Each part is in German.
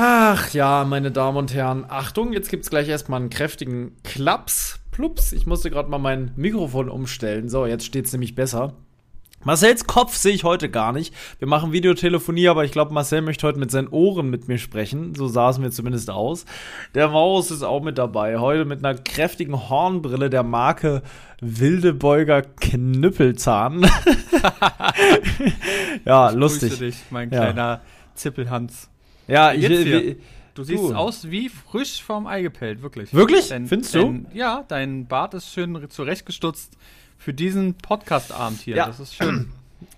Ach ja, meine Damen und Herren, Achtung, jetzt gibt's gleich erstmal einen kräftigen Klaps. Plups, ich musste gerade mal mein Mikrofon umstellen. So, jetzt steht's nämlich besser. Marcells Kopf sehe ich heute gar nicht. Wir machen Videotelefonie, aber ich glaube, Marcel möchte heute mit seinen Ohren mit mir sprechen. So saßen wir zumindest aus. Der Maus ist auch mit dabei. Heute mit einer kräftigen Hornbrille der Marke Wildebeuger Knüppelzahn. ja, ich lustig. Grüße dich, mein Ja. kleiner Zippelhans. Ja, Wie ich, ich, Du siehst Du. aus wie frisch vom Ei gepellt, wirklich. Wirklich? Findest du? Dein, ja, dein Bart ist schön zurechtgestutzt für diesen Podcast-Abend hier. Ja. Das ist schön.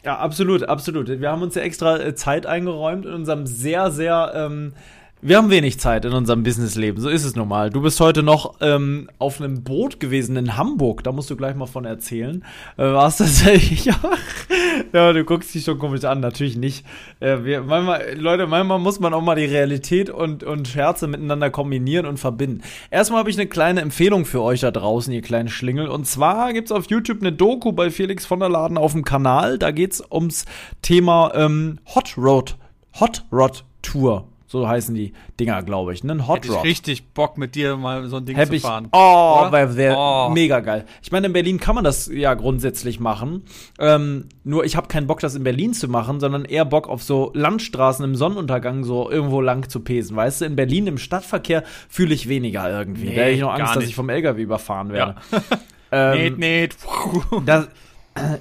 Ja, absolut, absolut. Wir haben uns ja extra äh, Zeit eingeräumt in unserem sehr, sehr. Ähm, wir haben wenig Zeit in unserem Businessleben, so ist es normal. Du bist heute noch ähm, auf einem Boot gewesen in Hamburg, da musst du gleich mal von erzählen. Äh, warst tatsächlich ja. ja, du guckst dich schon komisch an, natürlich nicht. Äh, wir, manchmal, Leute, manchmal muss man auch mal die Realität und, und Scherze miteinander kombinieren und verbinden. Erstmal habe ich eine kleine Empfehlung für euch da draußen, ihr kleinen Schlingel. Und zwar gibt's auf YouTube eine Doku bei Felix von der Laden auf dem Kanal. Da geht's ums Thema ähm, Hot Rod. Hot Rod Tour. So heißen die Dinger, glaube ich. Ne? Ein Hot Hätte ich Rod. richtig Bock mit dir mal so ein Ding Hab zu ich, fahren. oh, Oder? wäre wär Oh. mega geil. Ich meine, in Berlin kann man das ja grundsätzlich machen. Ähm, nur ich habe keinen Bock, das in Berlin zu machen, sondern eher Bock auf so Landstraßen im Sonnenuntergang so irgendwo lang zu pesen. Weißt du, in Berlin im Stadtverkehr fühle ich weniger irgendwie. Nee, da hätte ich noch Angst, dass nicht. ich vom LKW überfahren werde. Ja. Ähm, Näht, näht. das,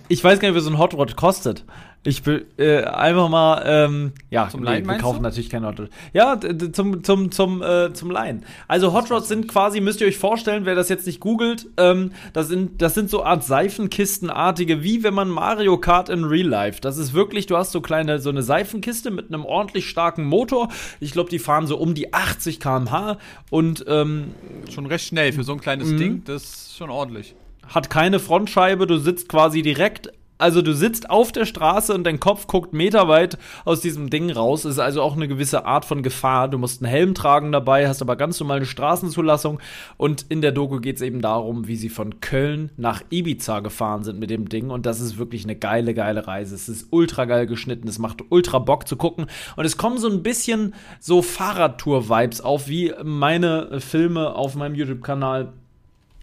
ich weiß gar nicht, wie so ein Hot Rod kostet. Ich will äh, einfach mal, ähm, ja, Zum Leihen, wir kaufen du? natürlich kein Hot Rod. Ja, zum, zum, zum, äh, zum Leihen. Also Hot Rods sind quasi, müsst ihr euch vorstellen, wer das jetzt nicht googelt, ähm, das sind, das sind so Art Seifenkistenartige, wie wenn man Mario Kart in Real Life. Das ist wirklich, du hast so kleine, so eine Seifenkiste mit einem ordentlich starken Motor. Ich glaube, die fahren so um die 80 km/h und ähm, schon recht schnell für so ein kleines Mhm. Ding. Das ist schon ordentlich. hat keine Frontscheibe, du sitzt quasi direkt, also du sitzt auf der Straße und dein Kopf guckt meterweit aus diesem Ding raus. Ist also auch eine gewisse Art von Gefahr. Du musst einen Helm tragen dabei, hast aber ganz normal eine Straßenzulassung. Und in der Doku geht es eben darum, wie sie von Köln nach Ibiza gefahren sind mit dem Ding. Und das ist wirklich eine geile, geile Reise. Es ist ultra geil geschnitten, es macht ultra Bock zu gucken. Und es kommen so ein bisschen so Fahrradtour-Vibes auf, wie meine Filme auf meinem YouTube-Kanal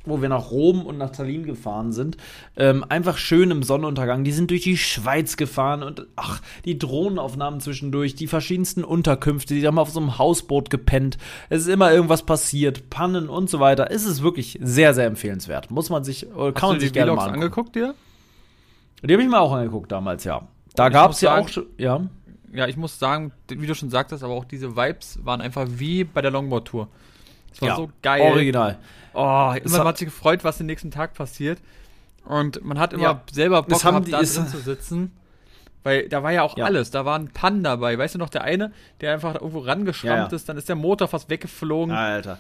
wo wir nach Rom und nach Tallinn gefahren sind. Ähm, einfach schön im Sonnenuntergang. Die sind durch die Schweiz gefahren und ach, die Drohnenaufnahmen zwischendurch, die verschiedensten Unterkünfte, die haben auf so einem Hausboot gepennt. Es ist immer irgendwas passiert, Pannen und so weiter. Es ist wirklich sehr, sehr empfehlenswert. Muss man sich, oder kann Hast man sich die gerne Vlogs mal angucken. angeguckt dir? Die habe ich mir auch angeguckt damals, ja. Da gab es ja sagen- auch schon, ja. Ja, ich muss sagen, wie du schon sagtest, aber auch diese Vibes waren einfach wie bei der Longboard-Tour. Es war ja, so geil. Original. Oh, immer hat- man hat sich gefreut, was den nächsten Tag passiert. Und man hat immer Ja. selber Bock gehabt, die- da drin zu sitzen. Weil da war ja auch Ja. alles. Da war ein Pan dabei. Weißt du noch, der eine, der einfach irgendwo rangeschrammt Ja, ist, dann ist der Motor fast weggeflogen. Alter.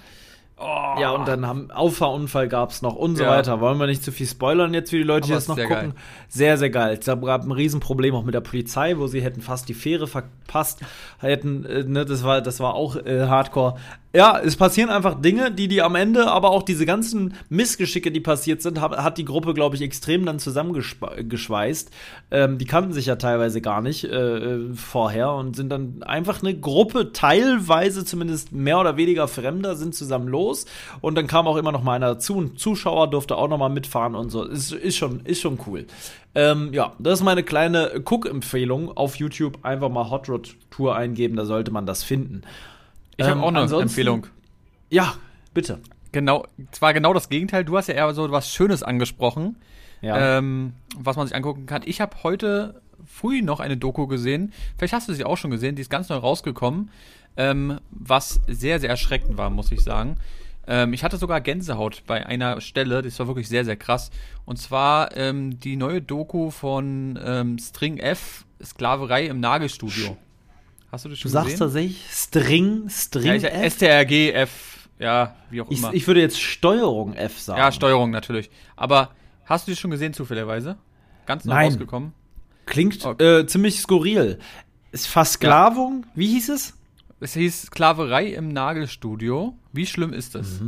Oh. Ja, und dann haben Auffahrunfall gab es noch und so Ja. weiter. Wollen wir nicht zu viel spoilern jetzt für die Leute, das noch gucken. geil. Sehr, sehr geil. Es gab ein Riesenproblem auch mit der Polizei, wo sie hätten fast die Fähre verpasst. Hätten, äh, ne, das war, das war auch äh, Hardcore. Ja, es passieren einfach Dinge, die die am Ende, aber auch diese ganzen Missgeschicke, die passiert sind, hab, hat die Gruppe, glaube ich, extrem dann zusammengeschweißt. Ähm, die kannten sich ja teilweise gar nicht äh, äh, vorher und sind dann einfach eine Gruppe, teilweise zumindest mehr oder weniger Fremder, sind zusammen los. Und dann kam auch immer noch mal einer dazu. Ein Zuschauer durfte auch noch mal mitfahren und so. Ist, ist, schon, ist schon cool. Ähm, ja, das ist meine kleine Cook-Empfehlung auf YouTube. Einfach mal Hot Rod Tour eingeben, da sollte man das finden. Ich habe ähm, auch eine Empfehlung. Ja, bitte. Genau, zwar genau das Gegenteil. Du hast ja eher so was Schönes angesprochen, Ja. ähm, was man sich angucken kann. Ich habe heute früh noch eine Doku gesehen. Vielleicht hast du sie auch schon gesehen. Die ist ganz neu rausgekommen. Ähm, was sehr, sehr erschreckend war, muss ich sagen. Ähm, ich hatte sogar Gänsehaut bei einer Stelle, das war wirklich sehr, sehr krass. Und zwar ähm, die neue Doku von ähm, String F, Sklaverei im Nagelstudio. Hast du das Du schon sagst gesehen? tatsächlich String, String Ja, F? STRG F, ja, wie auch Ich, immer. ich würde jetzt Steuerung F sagen. ja, Steuerung natürlich. Aber hast du die schon gesehen zufälligerweise? Ganz neu Nein. rausgekommen? Klingt Okay. äh, ziemlich skurril. Ist Versklavung? Wie hieß es? Es hieß Sklaverei im Nagelstudio. Wie schlimm ist das?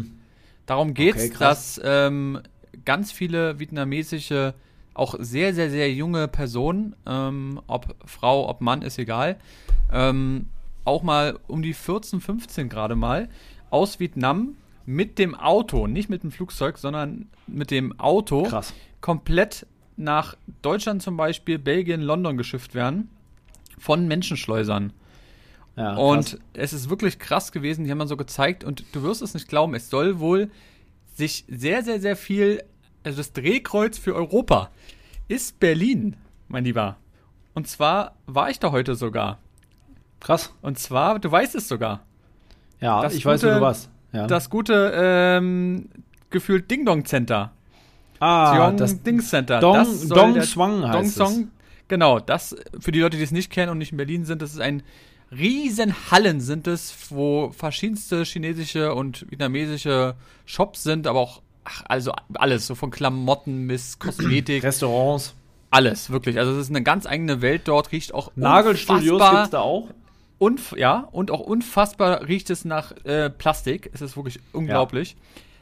Darum geht es, Mhm. Okay, dass ähm, ganz viele vietnamesische, auch sehr, sehr, sehr junge Personen, ähm, ob Frau, ob Mann, ist egal, ähm, auch mal um die 14, 15 gerade mal, aus Vietnam mit dem Auto, nicht mit dem Flugzeug, sondern mit dem Auto Krass. komplett nach Deutschland zum Beispiel, Belgien, London geschifft werden von Menschenschleusern. Ja, Und es ist wirklich krass gewesen, die haben dann so gezeigt und du wirst es nicht glauben, es soll wohl sich sehr, sehr, sehr viel, also das Drehkreuz für Europa ist Berlin, mein Lieber. Und zwar war ich da heute sogar. krass. Und zwar, du weißt es sogar, Ja, Das ich weiß, wo gute- du warst. Ja. das gute, ähm, gefühlt Ding Dong Center. ah, Dong das Ding Center. Dong, das Dong Swang Dong heißt es. Song. Genau, das, für die Leute, die es nicht kennen und nicht in Berlin sind, das ist ein riesen Hallen sind es, wo verschiedenste chinesische und vietnamesische Shops sind, aber auch, ach, also alles, so von Klamotten bis Kosmetik, Restaurants. alles, wirklich. Also es ist eine ganz eigene Welt dort, riecht auch Nagelstudios gibt's da auch. Unf ja, und auch unfassbar riecht es nach äh, Plastik. Es ist wirklich unglaublich.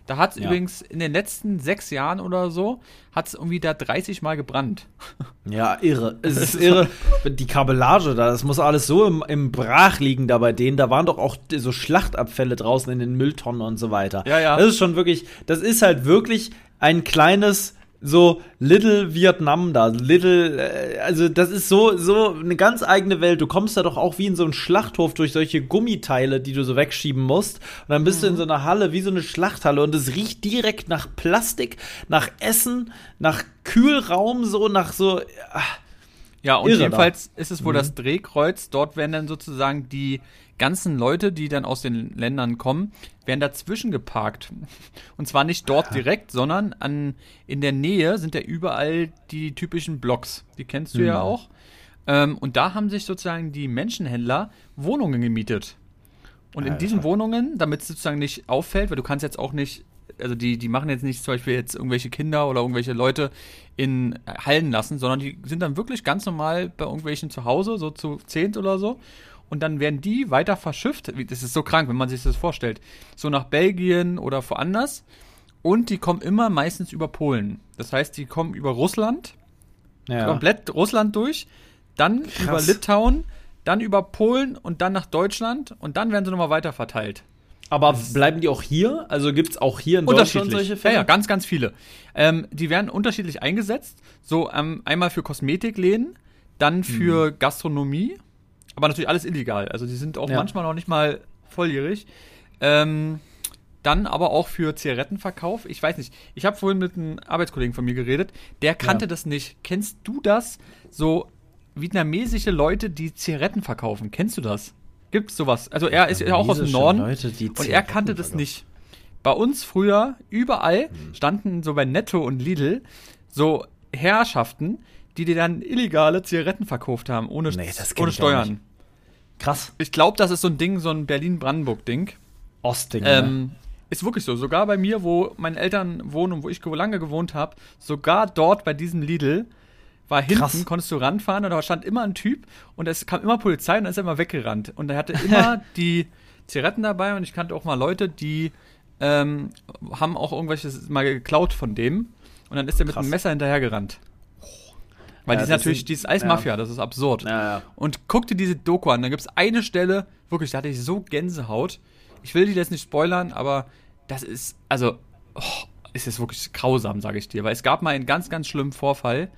Da hat es Ja. übrigens in den letzten sechs Jahren oder so, hat es irgendwie da 30 Mal gebrannt. Ja, irre. Es ist irre. Die Kabellage da, das muss alles so im, im Brach liegen da bei denen. Da waren doch auch so Schlachtabfälle draußen in den Mülltonnen und so weiter. Ja, ja. Das ist schon wirklich, das ist halt wirklich ein kleines, so Little Vietnam da. Little, äh, also das ist so, so eine ganz eigene Welt. Du kommst da doch auch wie in so einen Schlachthof durch solche Gummiteile, die du so wegschieben musst. Und dann bist du Mhm. in so einer Halle, wie so eine Schlachthalle. Und es riecht direkt nach Plastik, nach Essen, nach Kühlraum, so nach so. ah, Ja, und Irre da. jedenfalls ist es wohl das Drehkreuz. Dort werden dann sozusagen die ganzen Leute, die dann aus den Ländern kommen, werden dazwischen geparkt. Und zwar nicht dort direkt, sondern an, in der Nähe sind ja überall die typischen Blocks. Die kennst du ja Mhm. auch. Ähm, und da haben sich sozusagen die Menschenhändler Wohnungen gemietet. Und in Alter. diesen Wohnungen, damit es sozusagen nicht auffällt, weil du kannst jetzt auch nicht, also die, die machen jetzt nicht zum Beispiel jetzt irgendwelche Kinder oder irgendwelche Leute in Hallen lassen, sondern die sind dann wirklich ganz normal bei irgendwelchen zu Hause, so zu zehnt oder so. Und dann werden die weiter verschifft. Das ist so krank, wenn man sich das vorstellt. So nach Belgien oder woanders. Und die kommen immer meistens über Polen. Das heißt, die kommen über Russland, ja. komplett Russland durch, dann über Krass. Litauen, dann über Polen und dann nach Deutschland und dann werden sie nochmal weiter verteilt. Aber bleiben die auch hier? Also gibt es auch hier in Deutschland solche Ja, Fälle? ja, ganz, ganz viele. Ähm, die werden unterschiedlich eingesetzt. So ähm, einmal für Kosmetikläden, dann für Mhm. Gastronomie, aber natürlich alles illegal. Also die sind auch Ja. manchmal noch nicht mal volljährig. Ähm, dann aber auch für Zigarettenverkauf. Ich weiß nicht. Ich habe vorhin mit einem Arbeitskollegen von mir geredet. Der kannte Ja. das nicht. Kennst du das? So vietnamesische Leute, die Zigaretten verkaufen. Kennst du das? Gibt's sowas? Also er ist ja auch aus dem Norden. Leute, Und er kannte das nicht. Bei uns früher, überall, Mhm. standen so bei Netto und Lidl so Herrschaften, die dir dann illegale Zigaretten verkauft haben, ohne, Nee, ohne Steuern. Krass. Ich glaube, das ist so ein Ding, so ein Berlin-Brandenburg-Ding. Ostding. ne? Ähm, ist wirklich so. Sogar bei mir, wo meine Eltern wohnen und wo ich lange gewohnt habe, sogar dort bei diesem Lidl war hinten, Krass. konntest du ranfahren und da stand immer ein Typ und es kam immer Polizei und dann ist er immer weggerannt. Und er hatte immer die Zigaretten dabei und ich kannte auch mal Leute, die ähm, haben auch irgendwelches mal geklaut von dem und dann ist er mit einem Messer hinterhergerannt. Weil Ja, die ist natürlich, sind- die ist Eismafia, das ist absurd. ja, ja. Und guck dir diese Doku an. Da gibt es eine Stelle, wirklich, da hatte ich so Gänsehaut. Ich will die jetzt nicht spoilern, aber das ist, also, oh, ist jetzt wirklich grausam, sage ich dir. Weil es gab mal einen ganz, ganz schlimmen Vorfall.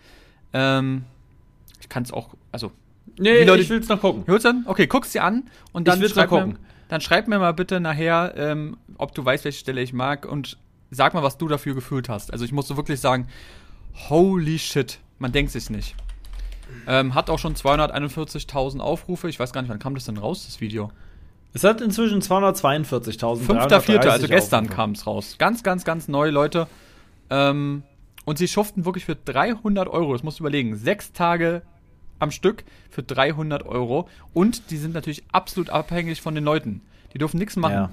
Ähm, ich kann es auch, also, Nee, Leute- ich will's noch gucken. hörst du? Okay, guck's dir an und dann Ich will's schreib, mal mir, gucken. dann schreib mir mal bitte nachher, ähm, ob du weißt, welche Stelle ich mag und sag mal, was du dafür gefühlt hast. Also ich muss so wirklich sagen, holy shit, man denkt sich nicht. Ähm, hat auch schon 241.000 Aufrufe. Ich weiß gar nicht, wann kam das denn raus, das Video? Es hat inzwischen 242.000. 5.4., also gestern kam es raus. Ganz, ganz, ganz neue Leute. Ähm, und sie schuften wirklich für 300 Euro, das musst du überlegen, sechs Tage am Stück für 300 Euro. Und die sind natürlich absolut abhängig von den Leuten. Die dürfen nichts machen. Ja.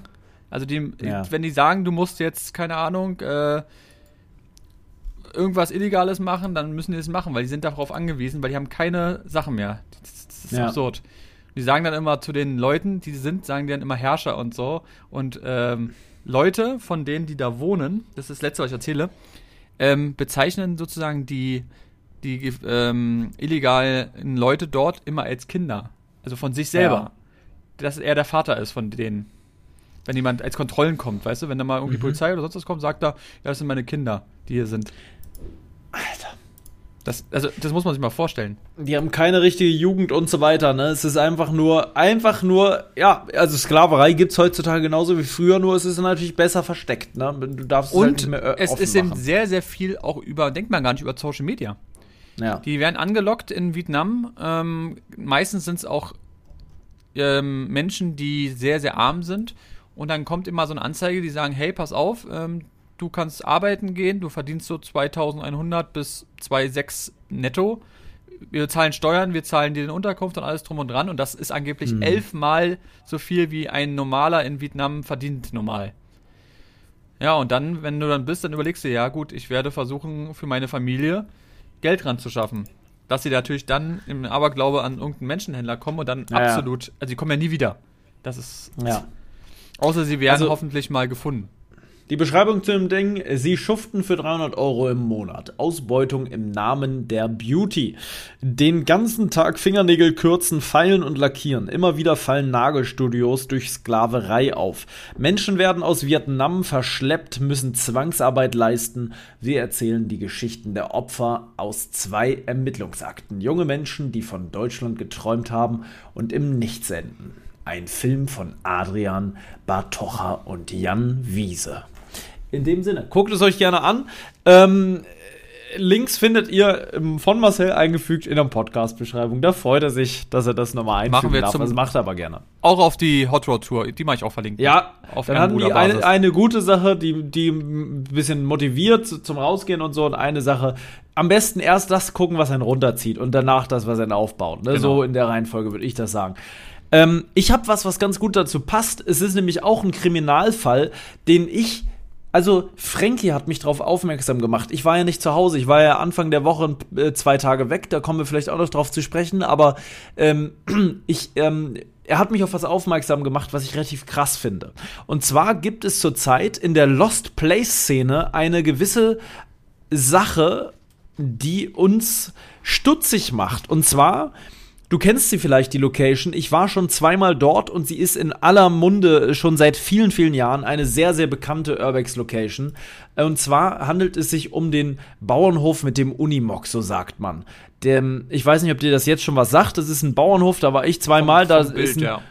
Also die, ja. wenn die sagen, du musst jetzt, keine Ahnung, äh, irgendwas Illegales machen, dann müssen die das machen, weil die sind darauf angewiesen, weil die haben keine Sachen mehr. Das, das ist ja. absurd. Die sagen dann immer zu den Leuten, die sind, sagen die dann immer Herrscher und so. Und ähm, Leute, von denen, die da wohnen, das ist das Letzte, was ich erzähle, ähm, bezeichnen sozusagen die, die ähm, illegalen Leute dort immer als Kinder. Also von sich selber. Ja. Dass er der Vater ist von denen. Wenn jemand als Kontrollen kommt, weißt du, wenn da mal irgendwie mhm. Polizei oder sonst was kommt, sagt er, ja, das sind meine Kinder, die hier sind. Alter. Das, also, das muss man sich mal vorstellen. Die haben keine richtige Jugend und so weiter, ne? Es ist einfach nur, einfach nur, ja, also Sklaverei gibt es heutzutage genauso wie früher, nur es ist natürlich besser versteckt, ne? Du darfst und es halt nicht mehr äh, es ist eben sehr, sehr viel auch über, denkt man gar nicht über Social Media. Ja. Die werden angelockt in Vietnam. Ähm, meistens sind es auch ähm, Menschen, die sehr, sehr arm sind. Und dann kommt immer so eine Anzeige, die sagen, hey, pass auf, ähm, du kannst arbeiten gehen, du verdienst so 2100 bis 2,6 netto. Wir zahlen Steuern, wir zahlen dir den Unterkunft und alles drum und dran. Und das ist angeblich mhm. elfmal so viel, wie ein Normaler in Vietnam verdient normal. Ja, und dann, wenn du dann bist, dann überlegst du, ja gut, ich werde versuchen, für meine Familie Geld ranzuschaffen. Dass sie natürlich dann im Aberglaube an irgendeinen Menschenhändler kommen und dann ja, absolut, also sie kommen ja nie wieder. Das ist. Ja. Außer sie werden also, hoffentlich mal gefunden. Die Beschreibung zu dem Ding, sie schuften für 300 Euro im Monat. Ausbeutung im Namen der Beauty. Den ganzen Tag Fingernägel kürzen, feilen und lackieren. Immer wieder fallen Nagelstudios durch Sklaverei auf. Menschen werden aus Vietnam verschleppt, müssen Zwangsarbeit leisten. Wir erzählen die Geschichten der Opfer aus zwei Ermittlungsakten. Junge Menschen, die von Deutschland geträumt haben und im Nichts enden. Ein Film von Adrian Bartocha und Jan Wiese. In dem Sinne, guckt es euch gerne an. Ähm, Links findet ihr von Marcel eingefügt in der Podcast-Beschreibung. Da freut er sich, dass er das nochmal einfügen Machen wir darf. Das macht er aber gerne. Auch auf die Hot Rod Tour, die mache ich auch verlinken. Ja, auf dann hatten die eine, eine gute Sache, die, die ein bisschen motiviert zum Rausgehen und so. Und eine Sache, am besten erst das gucken, was einen runterzieht und danach das, was einen aufbaut. Ne? Genau. So in der Reihenfolge würde ich das sagen. Ähm, ich habe was, was ganz gut dazu passt. Es ist nämlich auch ein Kriminalfall, den ich also Frankie hat mich darauf aufmerksam gemacht. Ich war ja nicht zu Hause. Ich war ja Anfang der Woche äh, zwei Tage weg. Da kommen wir vielleicht auch noch drauf zu sprechen. Aber ähm, ich, ähm, er hat mich auf was aufmerksam gemacht, was ich relativ krass finde. Und zwar gibt es zurzeit in der Lost Place Szene eine gewisse Sache, die uns stutzig macht. Und zwar Du kennst sie vielleicht, die Location. Ich war schon zweimal dort und sie ist in aller Munde schon seit vielen, vielen Jahren eine sehr, sehr bekannte Urbex-Location. Und zwar handelt es sich um den Bauernhof mit dem Unimog, so sagt man. Dem, ich weiß nicht, ob dir das jetzt schon was sagt. Das ist ein Bauernhof, da war ich zweimal. Da Bild, ist ein, ja.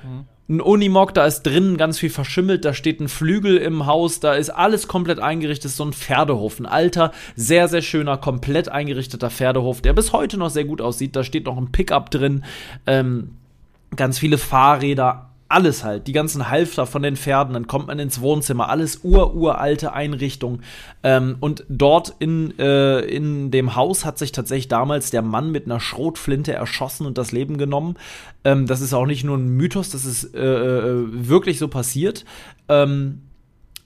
Ein Unimog, da ist drinnen ganz viel verschimmelt, da steht ein Flügel im Haus, da ist alles komplett eingerichtet, so ein Pferdehof, ein alter, sehr, sehr schöner, komplett eingerichteter Pferdehof, der bis heute noch sehr gut aussieht, da steht noch ein Pickup drin, ähm, ganz viele Fahrräder, alles halt, die ganzen Halfter von den Pferden, dann kommt man ins Wohnzimmer, alles ururalte Einrichtung. Ähm, und dort in, äh, in dem Haus hat sich tatsächlich damals der Mann mit einer Schrotflinte erschossen und das Leben genommen. Ähm, das ist auch nicht nur ein Mythos, das ist äh, äh wirklich so passiert. Ähm,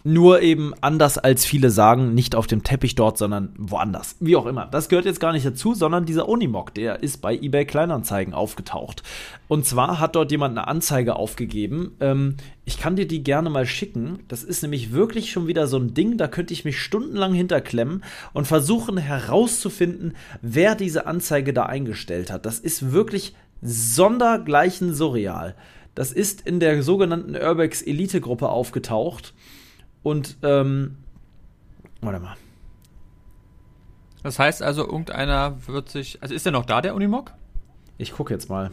nur eben anders als viele sagen, nicht auf dem Teppich dort, sondern woanders. Wie auch immer. Das gehört jetzt gar nicht dazu, sondern dieser Unimog, der ist bei eBay Kleinanzeigen aufgetaucht. Und zwar hat dort jemand eine Anzeige aufgegeben. Ähm, ich kann dir die gerne mal schicken. Das ist nämlich wirklich schon wieder so ein Ding, da könnte ich mich stundenlang hinterklemmen und versuchen herauszufinden, wer diese Anzeige da eingestellt hat. Das ist wirklich sondergleichen surreal. Das ist in der sogenannten Urbex Elite Gruppe aufgetaucht. Und, ähm, warte mal. Das heißt also, irgendeiner wird sich. Also ist der noch da, der Unimog? Ich gucke jetzt mal.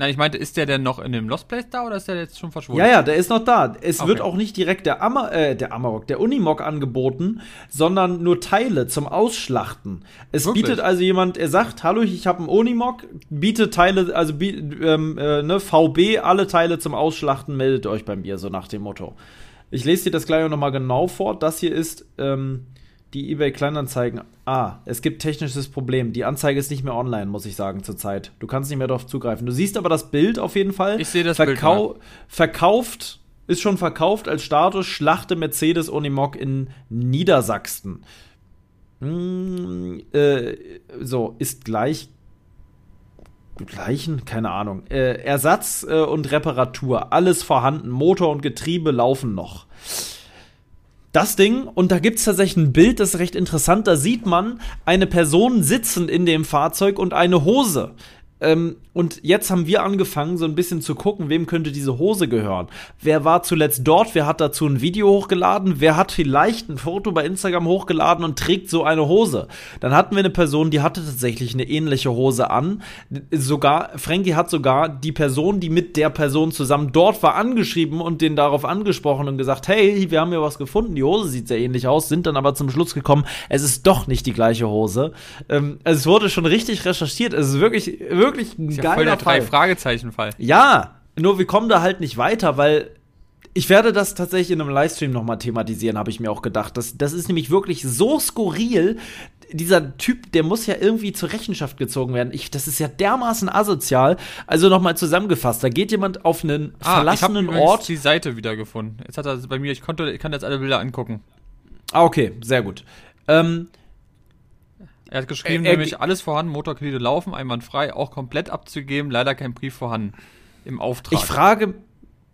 Nein, ich meinte, ist der denn noch in dem Lost Place da oder ist der jetzt schon verschwunden? Ja, ja, der ist noch da. Es Okay. wird auch nicht direkt der, Ama äh, der Amarok, der Unimog angeboten, sondern nur Teile zum Ausschlachten. Es Wirklich? bietet also jemand, er sagt, hallo, ich habe einen Unimog, bietet Teile, also ähm, äh, ne, VB, alle Teile zum Ausschlachten, meldet euch bei mir, so nach dem Motto. Ich lese dir das gleich auch nochmal genau vor. Das hier ist ähm, die eBay Kleinanzeigen. Ah, es gibt technisches Problem. Die Anzeige ist nicht mehr online, muss ich sagen, zurzeit. Du kannst nicht mehr darauf zugreifen. Du siehst aber das Bild auf jeden Fall. Ich sehe das Bild, Verkau Verkauft, ist schon verkauft als Status Schlachte Mercedes Unimog in Niedersachsen. Hm, äh, so, ist gleich gleichen, keine Ahnung. Äh, Ersatz äh, und Reparatur, alles vorhanden. Motor und Getriebe laufen noch. Das Ding, und da gibt es tatsächlich ein Bild, das ist recht interessant. Da sieht man eine Person sitzen in dem Fahrzeug und eine Hose. Ähm, und jetzt haben wir angefangen, so ein bisschen zu gucken, wem könnte diese Hose gehören. Wer war zuletzt dort? Wer hat dazu ein Video hochgeladen? Wer hat vielleicht ein Foto bei Instagram hochgeladen und trägt so eine Hose? Dann hatten wir eine Person, die hatte tatsächlich eine ähnliche Hose an. Sogar, Frankie hat sogar die Person, die mit der Person zusammen dort war, angeschrieben und den darauf angesprochen und gesagt, hey, wir haben hier was gefunden, die Hose sieht sehr ähnlich aus, sind dann aber zum Schluss gekommen, es ist doch nicht die gleiche Hose. Ähm, also es wurde schon richtig recherchiert, es ist wirklich, wirklich ein ist ja voll geiler der drei Fall. Fragezeichen-Fall. Ja, nur wir kommen da halt nicht weiter, weil ich werde das tatsächlich in einem Livestream nochmal thematisieren, habe ich mir auch gedacht. Das, das ist nämlich wirklich so skurril. Dieser Typ, der muss ja irgendwie zur Rechenschaft gezogen werden. Ich, das ist ja dermaßen asozial. Also nochmal zusammengefasst, da geht jemand auf einen verlassenen Ah, ich hab übrigens Ort. die Seite wiedergefunden. Jetzt hat er bei mir, ich konnte, ich kann jetzt alle Bilder angucken. Ah, okay, sehr gut. Ähm, Er hat geschrieben, Er- er- nämlich alles vorhanden, Motorkredite laufen, einwandfrei, auch komplett abzugeben, leider kein Brief vorhanden. Im Auftrag. Ich frage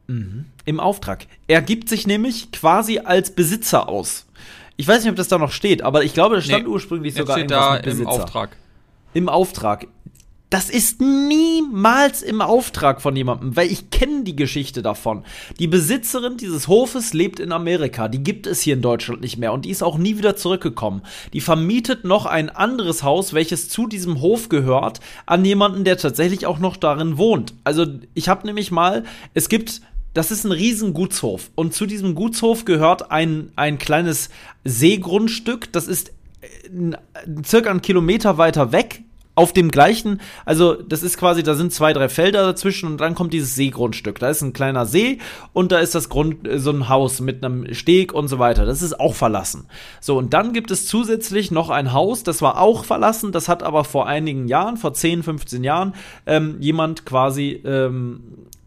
Mhm. im Auftrag. Er gibt sich nämlich quasi als Besitzer aus. Ich weiß nicht, ob das da noch steht, aber ich glaube, das stand Nee, ursprünglich sogar steht da mit im Besitzer. Auftrag. Im Auftrag. Das ist niemals im Auftrag von jemandem, weil ich kenne die Geschichte davon. Die Besitzerin dieses Hofes lebt in Amerika, die gibt es hier in Deutschland nicht mehr und die ist auch nie wieder zurückgekommen. Die vermietet noch ein anderes Haus, welches zu diesem Hof gehört, an jemanden, der tatsächlich auch noch darin wohnt. Also ich habe nämlich mal, es gibt das ist ein riesen Gutshof. Und zu diesem Gutshof gehört ein, ein kleines Seegrundstück. Das ist äh, circa einen Kilometer weiter weg. Auf dem gleichen, also das ist quasi, da sind zwei, drei Felder dazwischen und dann kommt dieses Seegrundstück. Da ist ein kleiner See und da ist das Grund, äh, so ein Haus mit einem Steg und so weiter. Das ist auch verlassen. So, und dann gibt es zusätzlich noch ein Haus, das war auch verlassen, das hat aber vor einigen Jahren, vor 10, 15 Jahren, ähm, jemand quasi ähm,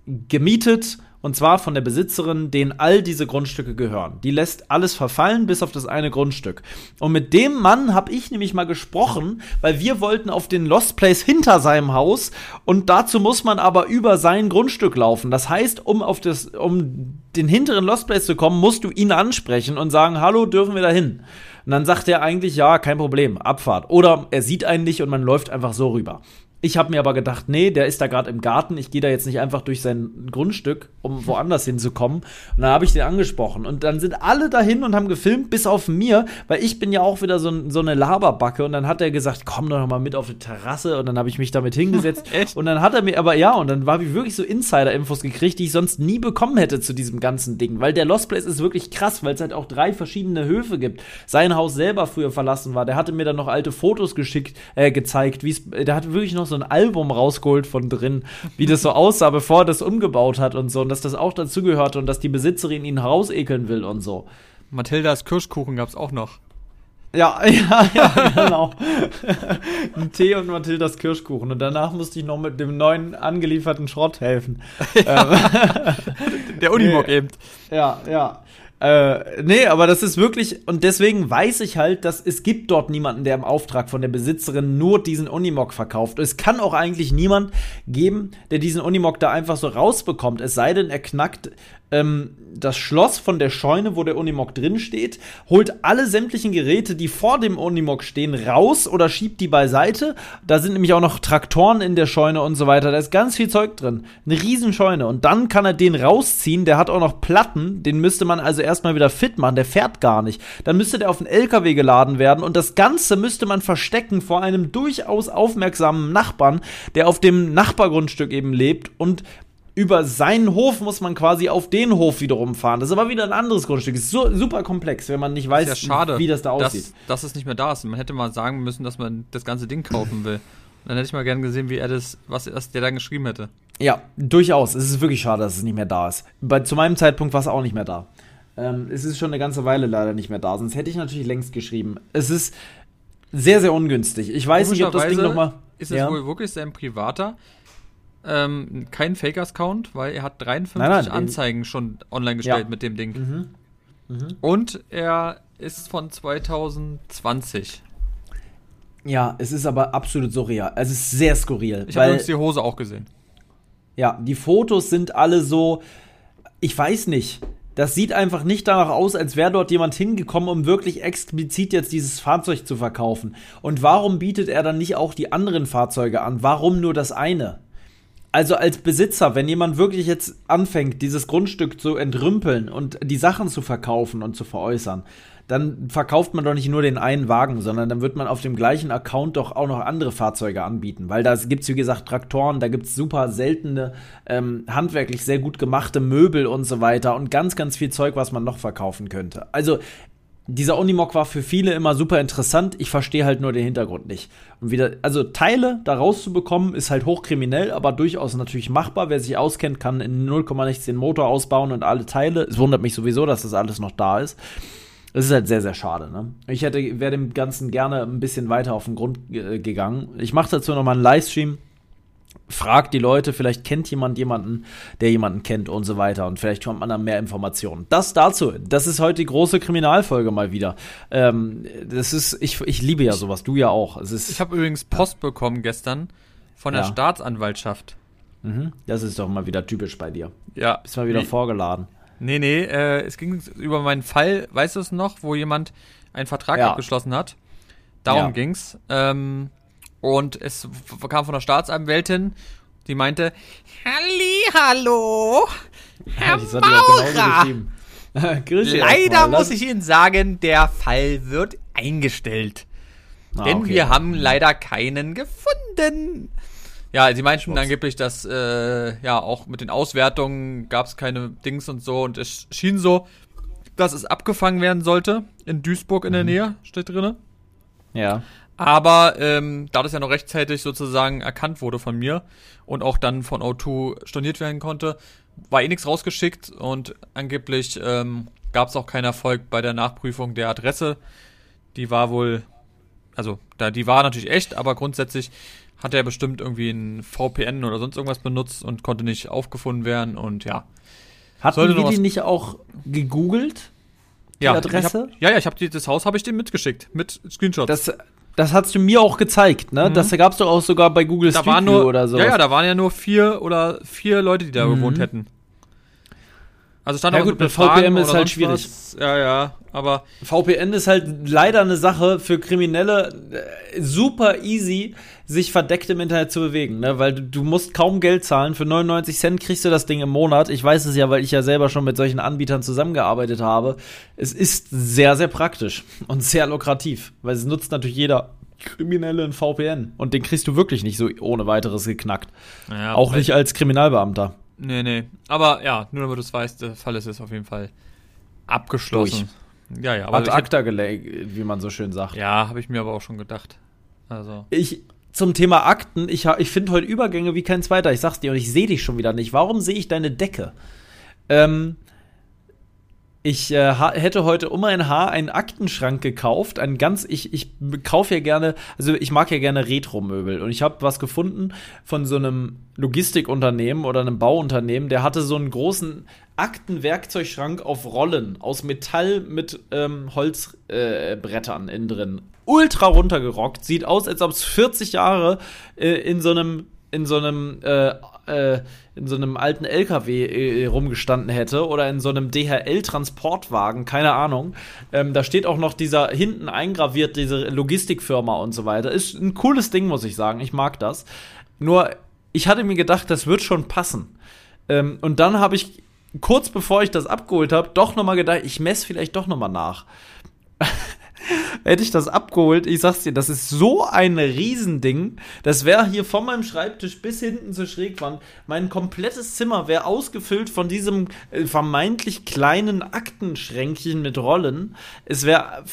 gemietet und zwar von der Besitzerin, denen all diese Grundstücke gehören. Die lässt alles verfallen, bis auf das eine Grundstück. Und mit dem Mann habe ich nämlich mal gesprochen, weil wir wollten auf den Lost Place hinter seinem Haus und dazu muss man aber über sein Grundstück laufen. Das heißt, um auf das, um den hinteren Lost Place zu kommen, musst du ihn ansprechen und sagen, hallo, dürfen wir da hin? Und dann sagt er eigentlich, ja, kein Problem, Abfahrt. Oder er sieht einen nicht und man läuft einfach so rüber. Ich habe mir aber gedacht, nee, der ist da gerade im Garten. Ich gehe da jetzt nicht einfach durch sein Grundstück, um woanders hinzukommen. Und dann habe ich den angesprochen. Und dann sind alle dahin und haben gefilmt, bis auf mir, weil ich bin ja auch wieder so, so eine Laberbacke. Und dann hat er gesagt, komm doch noch mal mit auf die Terrasse. Und dann habe ich mich damit hingesetzt. Und dann hat er mir, aber ja, und dann habe ich wirklich so Insider-Infos gekriegt, die ich sonst nie bekommen hätte zu diesem ganzen Ding. Weil der Lost Place ist wirklich krass, weil es halt auch drei verschiedene Höfe gibt. Sein Haus selber früher verlassen war. Der hatte mir dann noch alte Fotos geschickt, äh, gezeigt, wie es, der hat wirklich noch so ein Album rausgeholt von drin, wie das so aussah, bevor er das umgebaut hat und so. Und dass das auch dazugehörte und dass die Besitzerin ihn rausekeln will und so. Mathildas Kirschkuchen gab's auch noch. Ja, ja, ja, genau. Ein Tee und Mathildas Kirschkuchen. Und danach musste ich noch mit dem neuen angelieferten Schrott helfen. ähm, Der Unimog Nee. eben. ja, ja. Äh, nee, aber das ist wirklich, und deswegen weiß ich halt, dass es gibt dort niemanden, der im Auftrag von der Besitzerin nur diesen Unimog verkauft. Es kann auch eigentlich niemand geben, der diesen Unimog da einfach so rausbekommt. Es sei denn, er knackt ähm, das Schloss von der Scheune, wo der Unimog drin steht, holt alle sämtlichen Geräte, die vor dem Unimog stehen, raus oder schiebt die beiseite. Da sind nämlich auch noch Traktoren in der Scheune und so weiter. Da ist ganz viel Zeug drin. Eine Riesenscheune. Und dann kann er den rausziehen. Der hat auch noch Platten. Den müsste man also erstmal wieder fit machen. Der fährt gar nicht. Dann müsste der auf den LKW geladen werden. Und das Ganze müsste man verstecken vor einem durchaus aufmerksamen Nachbarn, der auf dem Nachbargrundstück eben lebt und über seinen Hof muss man quasi auf den Hof wiederum fahren. Das ist aber wieder ein anderes Grundstück. Ist so, super komplex, wenn man nicht weiß, ja schade, wie das da aussieht. Dass, dass es nicht mehr da ist. Man hätte mal sagen müssen, dass man das ganze Ding kaufen will. Dann hätte ich mal gerne gesehen, wie er das, was, was der dann geschrieben hätte. Ja, durchaus. Es ist wirklich schade, dass es nicht mehr da ist. Bei, zu meinem Zeitpunkt war es auch nicht mehr da. Ähm, es ist schon eine ganze Weile leider nicht mehr da. Sonst hätte ich natürlich längst geschrieben. Es ist sehr, sehr ungünstig. Ich weiß nicht, ob das Ding nochmal. Ist es ja. wohl wirklich sein privater? Ähm, kein Fakers-Count, weil er hat 53 nein, nein, Anzeigen schon online gestellt ja. mit dem Ding. Mhm. Mhm. Und er ist von 2020. Ja, es ist aber absolut surreal. Es ist sehr skurril. Ich habe übrigens die Hose auch gesehen. Ja, die Fotos sind alle so. Ich weiß nicht. Das sieht einfach nicht danach aus, als wäre dort jemand hingekommen, um wirklich explizit jetzt dieses Fahrzeug zu verkaufen. Und warum bietet er dann nicht auch die anderen Fahrzeuge an? Warum nur das eine? Also als Besitzer, wenn jemand wirklich jetzt anfängt, dieses Grundstück zu entrümpeln und die Sachen zu verkaufen und zu veräußern, dann verkauft man doch nicht nur den einen Wagen, sondern dann wird man auf dem gleichen Account doch auch noch andere Fahrzeuge anbieten. Weil da gibt es, wie gesagt, Traktoren, da gibt es super seltene, ähm, handwerklich sehr gut gemachte Möbel und so weiter und ganz, ganz viel Zeug, was man noch verkaufen könnte. Also dieser Unimog war für viele immer super interessant. Ich verstehe halt nur den Hintergrund nicht. Und wieder, also Teile da rauszubekommen, ist halt hochkriminell, aber durchaus natürlich machbar. Wer sich auskennt, kann in 0, den Motor ausbauen und alle Teile. Es wundert mich sowieso, dass das alles noch da ist. Es ist halt sehr, sehr schade. Ne? Ich wäre dem Ganzen gerne ein bisschen weiter auf den Grund gegangen. Ich mache dazu nochmal einen Livestream fragt die Leute, vielleicht kennt jemand jemanden, der jemanden kennt und so weiter und vielleicht kommt man dann mehr Informationen. Das dazu. Das ist heute die große Kriminalfolge mal wieder. Ähm, das ist, ich, ich liebe ja sowas, du ja auch. Es ist, ich habe übrigens Post bekommen gestern von der ja. Staatsanwaltschaft. Mhm. Das ist doch mal wieder typisch bei dir. Ja. Bist mal wieder nee. vorgeladen. Nee, nee, äh, es ging über meinen Fall, weißt du es noch, wo jemand einen Vertrag ja. abgeschlossen hat. Darum ja. ging's. Ähm, und es kam von der Staatsanwältin, die meinte, Halli, hallo, Herr ja, Maurer. Leider muss ich Ihnen sagen, der Fall wird eingestellt. Ah, Denn okay. wir haben leider keinen gefunden. Ja, sie meinten Ups. angeblich, dass äh, ja auch mit den Auswertungen gab es keine Dings und so und es schien so, dass es abgefangen werden sollte in Duisburg in mhm. der Nähe, steht drinne. Ja. Aber ähm, da das ja noch rechtzeitig sozusagen erkannt wurde von mir und auch dann von O2 storniert werden konnte, war eh nichts rausgeschickt und angeblich ähm, gab es auch keinen Erfolg bei der Nachprüfung der Adresse. Die war wohl, also da die war natürlich echt, aber grundsätzlich hat er bestimmt irgendwie ein VPN oder sonst irgendwas benutzt und konnte nicht aufgefunden werden und ja. Hatten wir die nicht auch gegoogelt? Die ja, Adresse? Hab, ja, ja, ich habe das Haus habe ich dem mitgeschickt mit Screenshots. Das das hast du mir auch gezeigt, ne? Mhm. Das gab es doch auch sogar bei Google da Street View oder so. Ja, ja, da waren ja nur vier oder vier Leute, die da mhm. gewohnt hätten. Also stand ja, auch gut, mit VPN ist halt schwierig. Was. Ja, ja, aber VPN ist halt leider eine Sache für Kriminelle äh, super easy, sich verdeckt im Internet zu bewegen, ne? Weil du, du, musst kaum Geld zahlen. Für 99 Cent kriegst du das Ding im Monat. Ich weiß es ja, weil ich ja selber schon mit solchen Anbietern zusammengearbeitet habe. Es ist sehr, sehr praktisch und sehr lukrativ, weil es nutzt natürlich jeder Kriminelle ein VPN. Und den kriegst du wirklich nicht so ohne weiteres geknackt. Ja, Auch nicht als Kriminalbeamter. Nee, nee. Aber ja, nur damit du es weißt, der Fall ist jetzt auf jeden Fall abgeschlossen. Durch. Ja, ja. Aber Ad acta gelegt, wie man so schön sagt. Ja, habe ich mir aber auch schon gedacht. Also. Ich, zum Thema Akten, ich, ich finde heute Übergänge wie kein zweiter. Ich sag's dir und ich sehe dich schon wieder nicht. Warum sehe ich deine Decke? Ähm, ich äh, hätte heute um ein Haar einen Aktenschrank gekauft. Ein ganz, ich, ich kaufe ja gerne, also ich mag ja gerne Retro-Möbel. Und ich habe was gefunden von so einem Logistikunternehmen oder einem Bauunternehmen, der hatte so einen großen Aktenwerkzeugschrank auf Rollen aus Metall mit ähm, Holzbrettern äh, innen drin. Ultra runtergerockt. Sieht aus, als ob es 40 Jahre äh, in so einem in so einem äh, äh, in so einem alten LKW äh, rumgestanden hätte oder in so einem DHL-Transportwagen, keine Ahnung. Ähm, da steht auch noch dieser hinten eingraviert, diese Logistikfirma und so weiter. Ist ein cooles Ding, muss ich sagen. Ich mag das. Nur, ich hatte mir gedacht, das wird schon passen. Ähm, und dann habe ich kurz bevor ich das abgeholt habe, doch noch mal gedacht, ich messe vielleicht doch noch mal nach. Hätte ich das abgeholt, ich sag's dir, das ist so ein Riesending. Das wäre hier von meinem Schreibtisch bis hinten zur Schrägwand. Mein komplettes Zimmer wäre ausgefüllt von diesem äh, vermeintlich kleinen Aktenschränkchen mit Rollen. Es wäre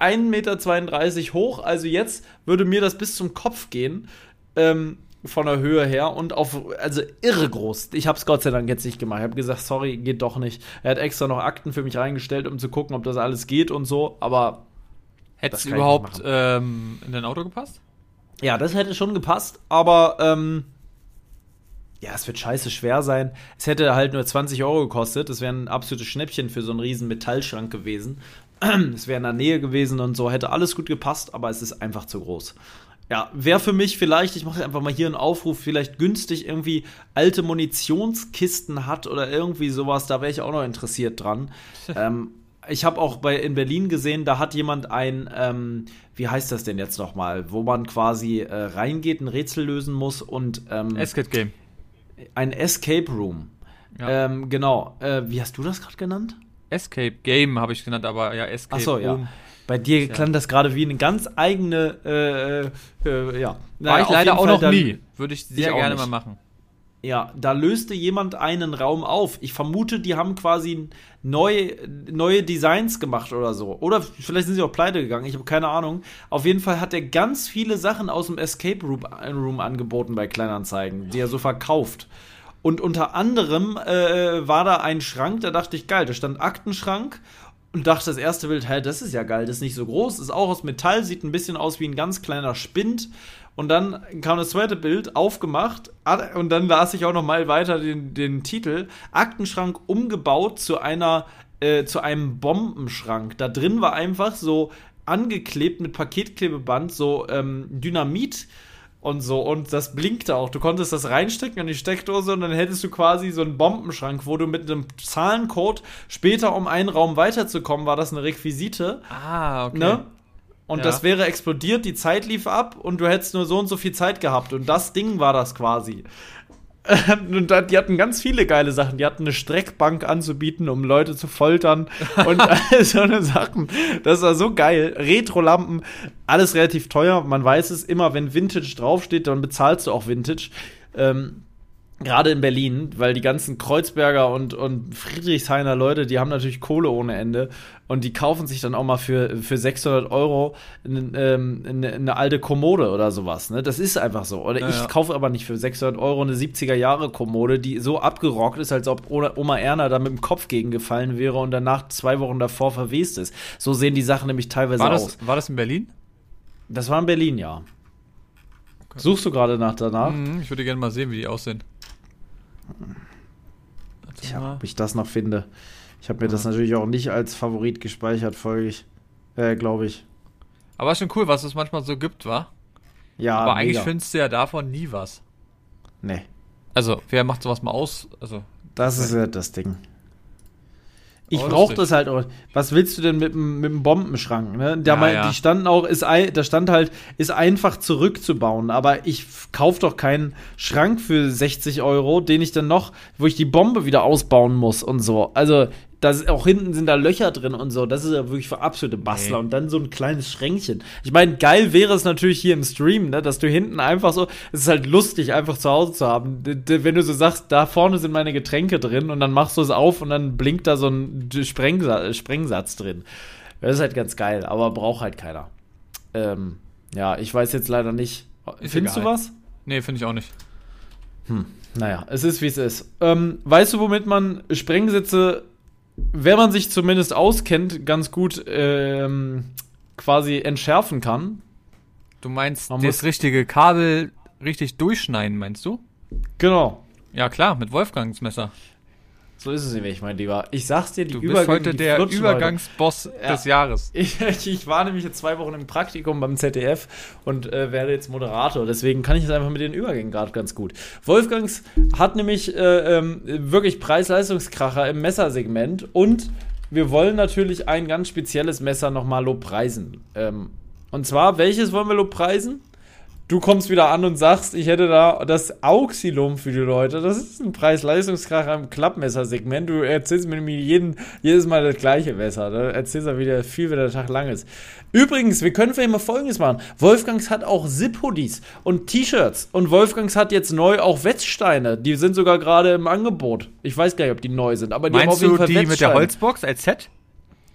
1,32 Meter hoch, also jetzt würde mir das bis zum Kopf gehen. Ähm, von der Höhe her und auf, also irre groß. Ich habe es Gott sei Dank jetzt nicht gemacht. Ich habe gesagt, sorry, geht doch nicht. Er hat extra noch Akten für mich reingestellt, um zu gucken, ob das alles geht und so, aber Hätte es überhaupt ähm, in dein Auto gepasst? Ja, das hätte schon gepasst, aber ähm, ja, es wird scheiße schwer sein. Es hätte halt nur 20 Euro gekostet. Das wäre ein absolutes Schnäppchen für so einen riesen Metallschrank gewesen. Es wäre in der Nähe gewesen und so, hätte alles gut gepasst, aber es ist einfach zu groß. Ja, wäre für mich vielleicht, ich mache einfach mal hier einen Aufruf, vielleicht günstig irgendwie alte Munitionskisten hat oder irgendwie sowas, da wäre ich auch noch interessiert dran. ähm, ich habe auch bei in Berlin gesehen, da hat jemand ein, ähm, wie heißt das denn jetzt nochmal, wo man quasi äh, reingeht, ein Rätsel lösen muss und ähm, Escape Game. Ein Escape Room. Ja. Ähm, genau. Äh, wie hast du das gerade genannt? Escape Game habe ich genannt, aber ja, Escape Ach so, Room. Ja. Bei dir ja. klang das gerade wie eine ganz eigene, äh, äh, ja. War ich leider auch noch nie. Würde ich sehr ich gerne mal machen. Ja, da löste jemand einen Raum auf. Ich vermute, die haben quasi neue, neue Designs gemacht oder so. Oder vielleicht sind sie auch pleite gegangen, ich habe keine Ahnung. Auf jeden Fall hat er ganz viele Sachen aus dem Escape Room, Room angeboten bei Kleinanzeigen, die er so verkauft. Und unter anderem äh, war da ein Schrank, da dachte ich, geil, da stand Aktenschrank und dachte das erste Bild, hey, das ist ja geil, das ist nicht so groß, ist auch aus Metall, sieht ein bisschen aus wie ein ganz kleiner Spind und dann kam das zweite Bild, aufgemacht, und dann las ich auch noch mal weiter den, den Titel: Aktenschrank umgebaut zu einer, äh, zu einem Bombenschrank. Da drin war einfach so angeklebt mit Paketklebeband, so ähm, Dynamit und so. Und das blinkte auch. Du konntest das reinstecken in die Steckdose und dann hättest du quasi so einen Bombenschrank, wo du mit einem Zahlencode später, um einen Raum weiterzukommen, war das eine Requisite. Ah, okay. Ne? Und ja. das wäre explodiert, die Zeit lief ab und du hättest nur so und so viel Zeit gehabt. Und das Ding war das quasi. und die hatten ganz viele geile Sachen. Die hatten eine Streckbank anzubieten, um Leute zu foltern und so eine Sachen. Das war so geil. Retro-Lampen, alles relativ teuer. Man weiß es immer, wenn Vintage draufsteht, dann bezahlst du auch Vintage. Ähm, gerade in Berlin, weil die ganzen Kreuzberger und, und Friedrichshainer Leute, die haben natürlich Kohle ohne Ende und die kaufen sich dann auch mal für, für 600 Euro eine, ähm, eine, eine alte Kommode oder sowas. Ne? Das ist einfach so. Oder ja, ich ja. kaufe aber nicht für 600 Euro eine 70er-Jahre-Kommode, die so abgerockt ist, als ob Oma Erna da mit dem Kopf gegengefallen wäre und danach zwei Wochen davor verwest ist. So sehen die Sachen nämlich teilweise war das, aus. War das in Berlin? Das war in Berlin, ja. Okay. Suchst du gerade nach danach? Mhm, ich würde gerne mal sehen, wie die aussehen. Ja, ob ich das noch finde. Ich habe mir ja. das natürlich auch nicht als Favorit gespeichert, folglich. Äh, glaube ich. Aber ist schon cool, was es manchmal so gibt, wa? Ja. Aber eigentlich findest du ja davon nie was. Nee. Also, wer macht sowas mal aus? Also. Das ist ja das Ding. Ich oh, brauche das halt auch. Was willst du denn mit, mit dem Bombenschrank? Ne? Der ja, mein, ja. Die standen auch, ist, da stand halt, ist einfach zurückzubauen. Aber ich kaufe doch keinen Schrank für 60 Euro, den ich dann noch, wo ich die Bombe wieder ausbauen muss und so. Also das, auch hinten sind da Löcher drin und so. Das ist ja wirklich für absolute Bastler. Nee. Und dann so ein kleines Schränkchen. Ich meine, geil wäre es natürlich hier im Stream, ne, dass du hinten einfach so, es ist halt lustig, einfach zu Hause zu haben. Wenn du so sagst, da vorne sind meine Getränke drin und dann machst du es auf und dann blinkt da so ein Sprengsatz, Sprengsatz drin. Das ist halt ganz geil, aber braucht halt keiner. Ähm, ja, ich weiß jetzt leider nicht. Ist Findest egal. du was? Nee, finde ich auch nicht. Hm, naja, es ist wie es ist. Ähm, weißt du, womit man Sprengsitze wenn man sich zumindest auskennt, ganz gut ähm, quasi entschärfen kann. Du meinst man das richtige Kabel richtig durchschneiden, meinst du? Genau. Ja klar, mit Wolfgangs Messer. So ist es nämlich, mein Lieber. Ich sag's dir, die Du bist Übergänge, heute der flutschen Übergangsboss Ja. des Jahres. Ich, ich war nämlich jetzt zwei Wochen im Praktikum beim ZDF und äh, werde jetzt Moderator. Deswegen kann ich es einfach mit den Übergängen gerade ganz gut. Wolfgangs hat nämlich äh, ähm, wirklich Preis-Leistungskracher im Messersegment und wir wollen natürlich ein ganz spezielles Messer nochmal lobpreisen. Ähm, und zwar, welches wollen wir lobpreisen? Du kommst wieder an und sagst, ich hätte da das Auxilum für die Leute. Das ist ein Preis-Leistungskracher im Klappmessersegment. Du erzählst mir nämlich jeden, jedes Mal das gleiche Messer. Da erzählst du wieder viel, wenn der Tag lang ist. Übrigens, wir können vielleicht mal Folgendes machen. Wolfgangs hat auch Zip-Hoodies und T-Shirts. Und Wolfgangs hat jetzt neu auch Wetzsteine. Die sind sogar gerade im Angebot. Ich weiß gar nicht, ob die neu sind, aber die haben auf Meinst jeden du Fall die mit der Wetzsteine. Holzbox als Set?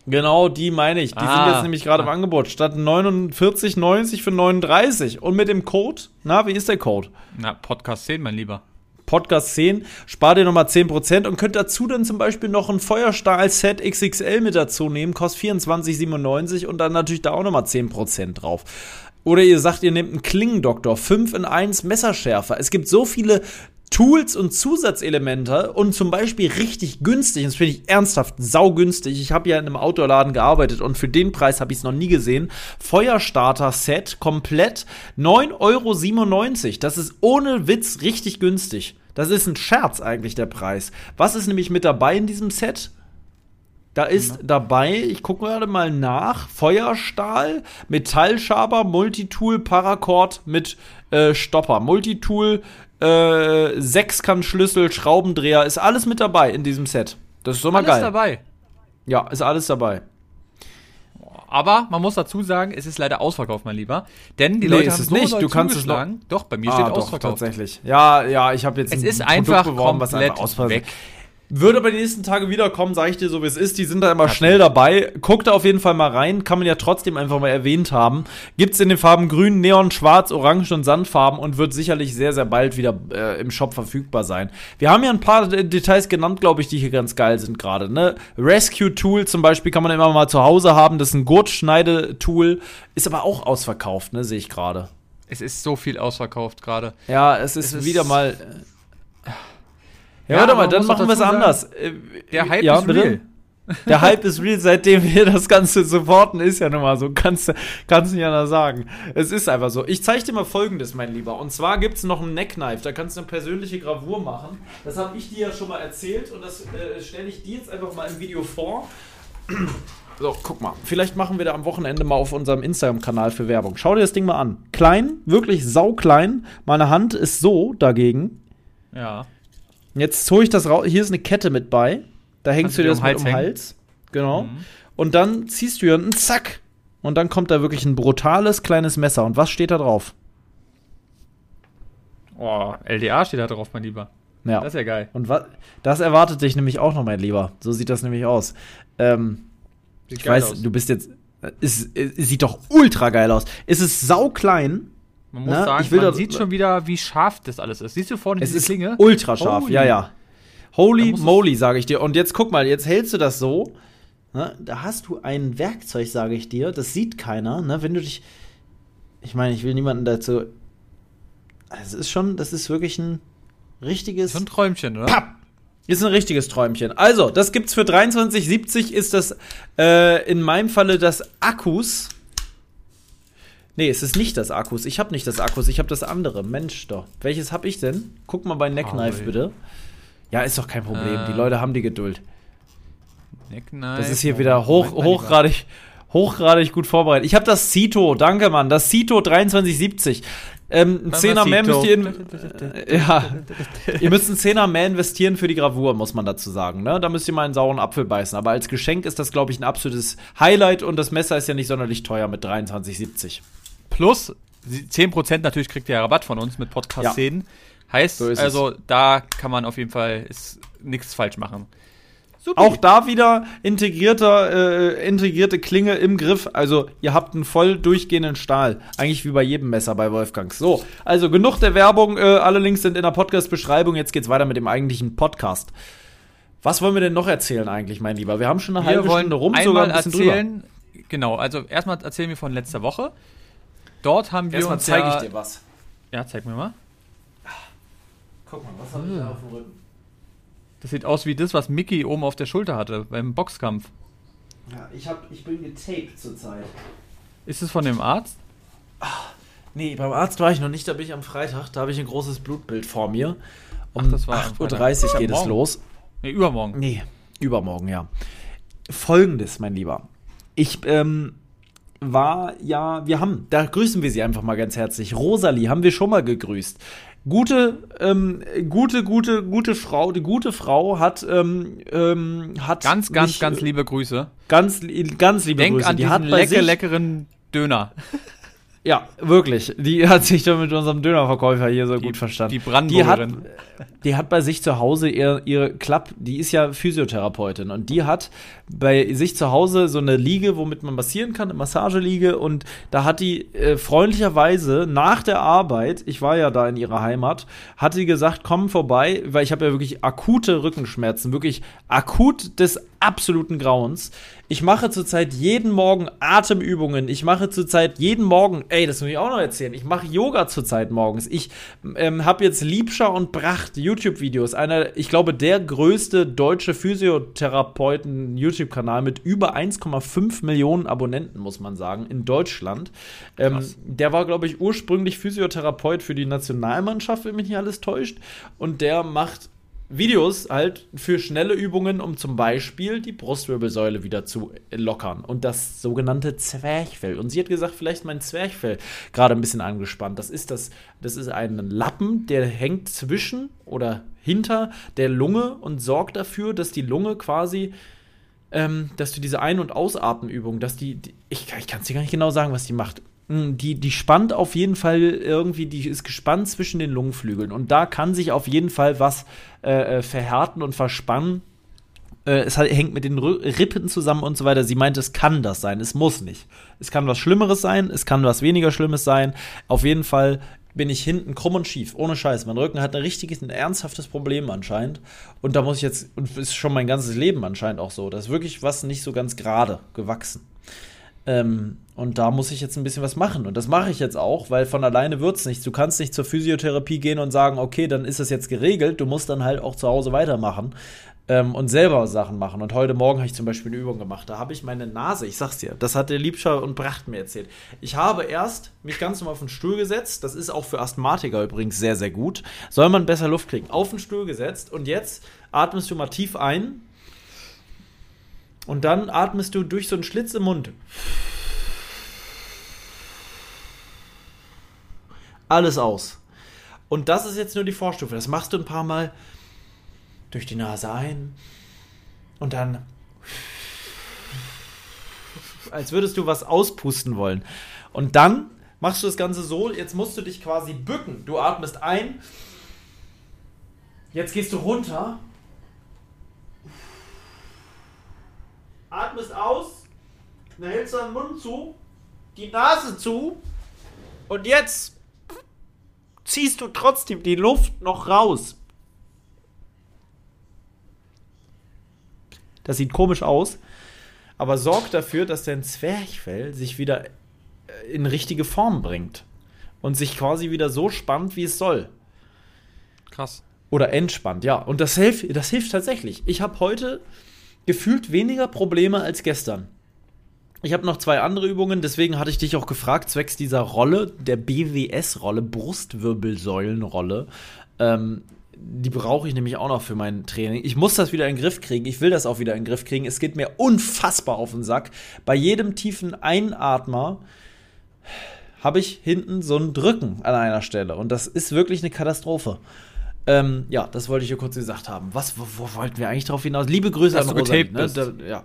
Genau, die meine ich. Die sind Ah. jetzt nämlich gerade im Angebot. Statt 49,90 für 39. Und mit dem Code, na, wie ist der Code? Na, Podcast 10, mein Lieber. Podcast 10, spart ihr nochmal 10% und könnt dazu dann zum Beispiel noch ein Feuerstahl-Set XXL mit dazu nehmen, kostet 24,97 und dann natürlich da auch nochmal 10% drauf. Oder ihr sagt, ihr nehmt einen Klingendoktor, 5 in 1 Messerschärfer. Es gibt so viele Tools und Zusatzelemente und zum Beispiel richtig günstig, das finde ich ernsthaft saugünstig. Ich habe ja in einem Outdoor-Laden gearbeitet und für den Preis habe ich es noch nie gesehen. Feuerstarter-Set komplett 9,97 Euro. Das ist ohne Witz richtig günstig. Das ist ein Scherz eigentlich der Preis. Was ist nämlich mit dabei in diesem Set? Da ist dabei, ich gucke gerade mal nach, Feuerstahl, Metallschaber, Multitool, Paracord mit äh, Stopper. Multitool, äh, Sechskantschlüssel, Schraubendreher, ist alles mit dabei in diesem Set. Das ist so mal Alles geil. dabei. Ja, ist alles dabei. Aber man muss dazu sagen, es ist leider ausverkauft, mein Lieber. Denn die Nee, Leute ist haben es so nicht. Du kannst es zugeschlagen. Doch, bei mir Ah, steht doch, ausverkauft. tatsächlich. Ja, ja, ich habe jetzt Es ein ist Produkt einfach beworben, was komplett einfach ausfallen weg. Wird aber die nächsten Tage wiederkommen, sage ich dir so, wie es ist. Die sind da immer schnell dabei. Guck da auf jeden Fall mal rein. Kann man ja trotzdem einfach mal erwähnt haben. Gibt's in den Farben Grün, Neon, Schwarz, Orange und Sandfarben und wird sicherlich sehr, sehr bald wieder äh, im Shop verfügbar sein. Wir haben ja ein paar äh, Details genannt, glaube ich, die hier ganz geil sind gerade. Ne? Rescue Tool zum Beispiel kann man immer mal zu Hause haben. Das ist ein Gurtschneidetool. Ist aber auch ausverkauft, ne? Sehe ich gerade. Es ist so viel ausverkauft gerade. Ja, es ist, Es ist- wieder mal. Ja, warte mal, dann machen wir es anders. Äh, Der Hype ja, ist bitte? real. Der Hype ist real, seitdem wir das Ganze supporten, ist ja nun mal so. Kannst du kannst nicht anders sagen. Es ist einfach so. Ich zeige dir mal folgendes, mein Lieber. Und zwar gibt es noch einen Neckknife. Da kannst du eine persönliche Gravur machen. Das habe ich dir ja schon mal erzählt und das äh, stelle ich dir jetzt einfach mal im Video vor. So, guck mal. Vielleicht machen wir da am Wochenende mal auf unserem Instagram-Kanal für Werbung. Schau dir das Ding mal an. Klein, wirklich sauklein. Meine Hand ist so dagegen. Ja. Jetzt hole ich das raus. Hier ist eine Kette mit bei. Da hängst Kannst du dir das mit um den Hals. Genau. Mhm. Und dann ziehst du hier einen Zack. Und dann kommt da wirklich ein brutales kleines Messer. Und was steht da drauf? Oh, LDA steht da drauf, mein Lieber. Ja. Das ist ja geil. und was? Das erwartet dich nämlich auch noch, mein Lieber. So sieht das nämlich aus. Ähm, ich weiß, aus. du bist jetzt. Es, es sieht doch ultra geil aus. Es ist sauklein. Man muss Na, sagen, ich will man sieht schon wieder, wie scharf das alles ist. Siehst du vorne Es diese ist Klinge? ultra scharf. Holy. Ja, ja. Holy moly, sage ich dir. Und jetzt guck mal, jetzt hältst du das so. Ne? Da hast du ein Werkzeug, sage ich dir. Das sieht keiner. Ne? Wenn du dich. Ich meine, ich will niemanden dazu. Es ist schon, das ist wirklich ein richtiges. So ein Träumchen, oder? Papp! Ist ein richtiges Träumchen. Also, das gibt's für 23,70 ist das äh, in meinem Falle das Akkus. Nee, es ist nicht das Akkus. Ich habe nicht das Akkus, ich habe das andere. Mensch doch. Welches habe ich denn? Guck mal bei Neckknife Paul. bitte. Ja, ist doch kein Problem. Die Äh. Leute haben die Geduld. Neckknife. Das ist hier Moment, wieder hoch, hochgradig, hochgradig gut vorbereitet. Ich habe das Cito, danke Mann, das Cito 2370. Ähm, ein Zehner mehr müsst ihr in, äh, ja, ihr müsst einen Zehner mehr investieren für die Gravur, muss man dazu sagen. Ne? Da müsst ihr mal einen sauren Apfel beißen. Aber als Geschenk ist das, glaube ich, ein absolutes Highlight und das Messer ist ja nicht sonderlich teuer mit 2370. Plus sie- 10% natürlich kriegt ihr Rabatt von uns mit Podcast Ja. 10. Heißt, So ist also da kann man auf jeden Fall ist nichts falsch machen. Supi. Auch da wieder integrierter, äh, integrierte Klinge im Griff. Also ihr habt einen voll durchgehenden Stahl. Eigentlich wie bei jedem Messer bei Wolfgangs. So, also genug der Werbung. Äh, alle Links sind in der Podcast-Beschreibung. Jetzt geht's weiter mit dem eigentlichen Podcast. Was wollen wir denn noch erzählen eigentlich, mein Lieber? Wir haben schon eine wir halbe Stunde rum, sogar ein bisschen drüber. erzählen. Genau, also erstmal erzählen wir von letzter Woche. Dort haben wir Erstmal uns zeige ja, ich dir was. Ja, zeig mir mal. Guck mal, was habe ich da auf dem Rücken? Das sieht aus wie das, was Mickey oben auf der Schulter hatte beim Boxkampf. Ja, ich, hab, ich bin getaped zurzeit. Ist es von dem Arzt? Nee, beim Arzt war ich noch nicht, da bin ich am Freitag. Da habe ich ein großes Blutbild vor mir. Um Ach, das war am 8.30 Uhr geht es los. Nee, übermorgen. Nee, übermorgen, ja. Folgendes, mein Lieber. Ich ähm, war ja, wir haben, da grüßen wir sie einfach mal ganz herzlich. Rosalie haben wir schon mal gegrüßt. Gute, ähm, gute, gute, gute Frau, die gute Frau hat, ähm, ähm, hat Ganz, ganz, mich, ganz liebe Grüße. ganz, ganz liebe Denk Grüße. an die diesen hat bei lecker, sich, leckeren Döner. Ja, wirklich. Die hat sich da mit unserem Dönerverkäufer hier so gut verstanden. Die Die hat, Brandenburgerin. die hat bei sich zu Hause ihr, ihre Klapp, die ist ja Physiotherapeutin und die hat bei sich zu Hause so eine Liege, womit man massieren kann, eine Massageliege und da hat die äh, freundlicherweise nach der Arbeit, ich war ja da in ihrer Heimat, hat sie gesagt, komm vorbei, weil ich habe ja wirklich akute Rückenschmerzen, wirklich akut des absoluten Grauens. Ich mache zurzeit jeden Morgen Atemübungen. Ich mache zurzeit jeden Morgen, ey, das muss ich auch noch erzählen. Ich mache Yoga zurzeit morgens. Ich ähm, habe jetzt Liebscher und Bracht YouTube-Videos. Einer, ich glaube, der größte deutsche Physiotherapeuten-YouTube-Kanal mit über 1,5 Millionen Abonnenten, muss man sagen, in Deutschland. Ähm, der war, glaube ich, ursprünglich Physiotherapeut für die Nationalmannschaft, wenn mich nicht alles täuscht. Und der macht Videos halt für schnelle Übungen, um zum Beispiel die Brustwirbelsäule wieder zu lockern und das sogenannte Zwerchfell. Und sie hat gesagt, vielleicht mein Zwerchfell gerade ein bisschen angespannt. Das ist das, das ist ein Lappen, der hängt zwischen oder hinter der Lunge und sorgt dafür, dass die Lunge quasi ähm, dass du diese Ein- und Ausatmenübung, dass die, die ich, ich kann es dir gar nicht genau sagen, was die macht. Mm, Die, die spannt auf jeden Fall irgendwie, die ist gespannt zwischen den Lungenflügeln. Und da kann sich auf jeden Fall was äh, äh, verhärten und verspannen. Äh, es hängt mit den Rippen zusammen und so weiter. Sie meint, es kann das sein, es muss nicht. Es kann was Schlimmeres sein, es kann was weniger Schlimmes sein. Auf jeden Fall bin ich hinten krumm und schief, ohne Scheiß. Mein Rücken hat ein richtiges, ein ernsthaftes Problem anscheinend. Und da muss ich jetzt, und ist schon mein ganzes Leben anscheinend auch so. Da ist wirklich was nicht so ganz gerade gewachsen. Ähm, und da muss ich jetzt ein bisschen was machen. Und das mache ich jetzt auch, weil von alleine wird es nichts. Du kannst nicht zur Physiotherapie gehen und sagen, okay, dann ist es jetzt geregelt. Du musst dann halt auch zu Hause weitermachen ähm, und selber Sachen machen. Und heute Morgen habe ich zum Beispiel eine Übung gemacht. Da habe ich meine Nase, ich sag's dir, das hat der Liebscher und Bracht mir erzählt. Ich habe erst mich ganz normal auf den Stuhl gesetzt. Das ist auch für Asthmatiker übrigens sehr, sehr gut. Soll man besser Luft kriegen. Auf den Stuhl gesetzt und jetzt atmest du mal tief ein. Und dann atmest du durch so einen Schlitz im Mund. Alles aus. Und das ist jetzt nur die Vorstufe. Das machst du ein paar Mal durch die Nase ein und dann als würdest du was auspusten wollen. Und dann machst du das Ganze so, jetzt musst du dich quasi bücken. Du atmest ein, jetzt gehst du runter, atmest aus, dann hältst du den Mund zu, die Nase zu und jetzt ziehst du trotzdem die Luft noch raus. Das sieht komisch aus, aber sorgt dafür, dass dein Zwerchfell sich wieder äh, in richtige Form bringt und sich quasi wieder so spannt, wie es soll. Krass. Oder entspannt, ja. Und das hilft, das hilft tatsächlich. Ich habe heute gefühlt weniger Probleme als gestern. Ich habe noch zwei andere Übungen, deswegen hatte ich dich auch gefragt, zwecks dieser Rolle, der BWS-Rolle, Brustwirbelsäulenrolle. Ähm, die brauche ich nämlich auch noch für mein Training. Ich muss das wieder in den Griff kriegen. Ich will das auch wieder in den Griff kriegen. Es geht mir unfassbar auf den Sack. Bei jedem tiefen Einatmer habe ich hinten so ein Drücken an einer Stelle. Und das ist wirklich eine Katastrophe. Ähm, ja, das wollte ich hier kurz gesagt haben. Was, wo, wo wollten wir eigentlich drauf hinaus? Liebe Grüße Dass an du Rosalie, bist. Da, ja.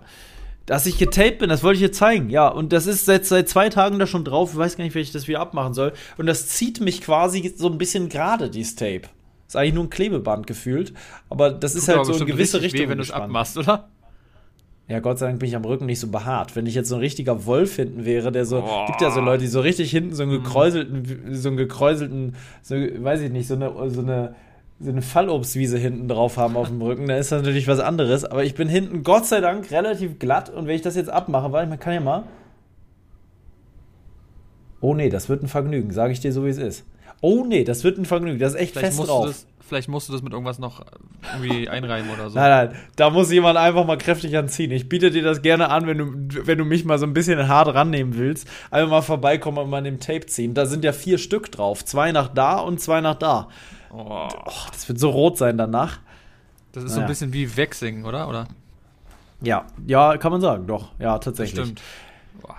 Dass ich getaped bin, das wollte ich dir zeigen. Ja, und das ist seit, seit zwei Tagen da schon drauf. Ich weiß gar nicht, wie ich das wieder abmachen soll. Und das zieht mich quasi so ein bisschen gerade, dieses Tape. Ist eigentlich nur ein Klebeband gefühlt. Aber das ist Tut halt aber so in bestimmt gewisse Richtung. weh, wenn du es abmachst, oder? Ja, Gott sei Dank bin ich am Rücken nicht so behaart. Wenn ich jetzt so ein richtiger Wolf hinten wäre, der so, Boah. gibt ja so Leute, die so richtig hinten so einen gekräuselten, so einen gekräuselten, so, weiß ich nicht, so eine, so eine, so eine Fallobstwiese hinten drauf haben auf dem Rücken, dann ist das natürlich was anderes. Aber ich bin hinten, Gott sei Dank, relativ glatt und wenn ich das jetzt abmache, weil man kann ja mal. Oh nee, das wird ein Vergnügen, sage ich dir so, wie es ist. Oh nee, das wird ein Vergnügen, das ist echt Vielleicht fest drauf. das, vielleicht musst du das mit irgendwas noch irgendwie einreiben oder so. Nein, nein, da muss jemand einfach mal kräftig anziehen. Ich biete dir das gerne an, wenn du, wenn du mich mal so ein bisschen hart rannehmen willst. Einfach mal vorbeikommen und mal an dem Tape ziehen. Da sind ja vier Stück drauf. Zwei nach da und zwei nach da. Oh, Oh, das wird so rot sein danach. das ist so Naja. ein bisschen wie Waxing, oder? oder? Ja, ja, kann man sagen, doch. Ja, tatsächlich. Stimmt. Boah.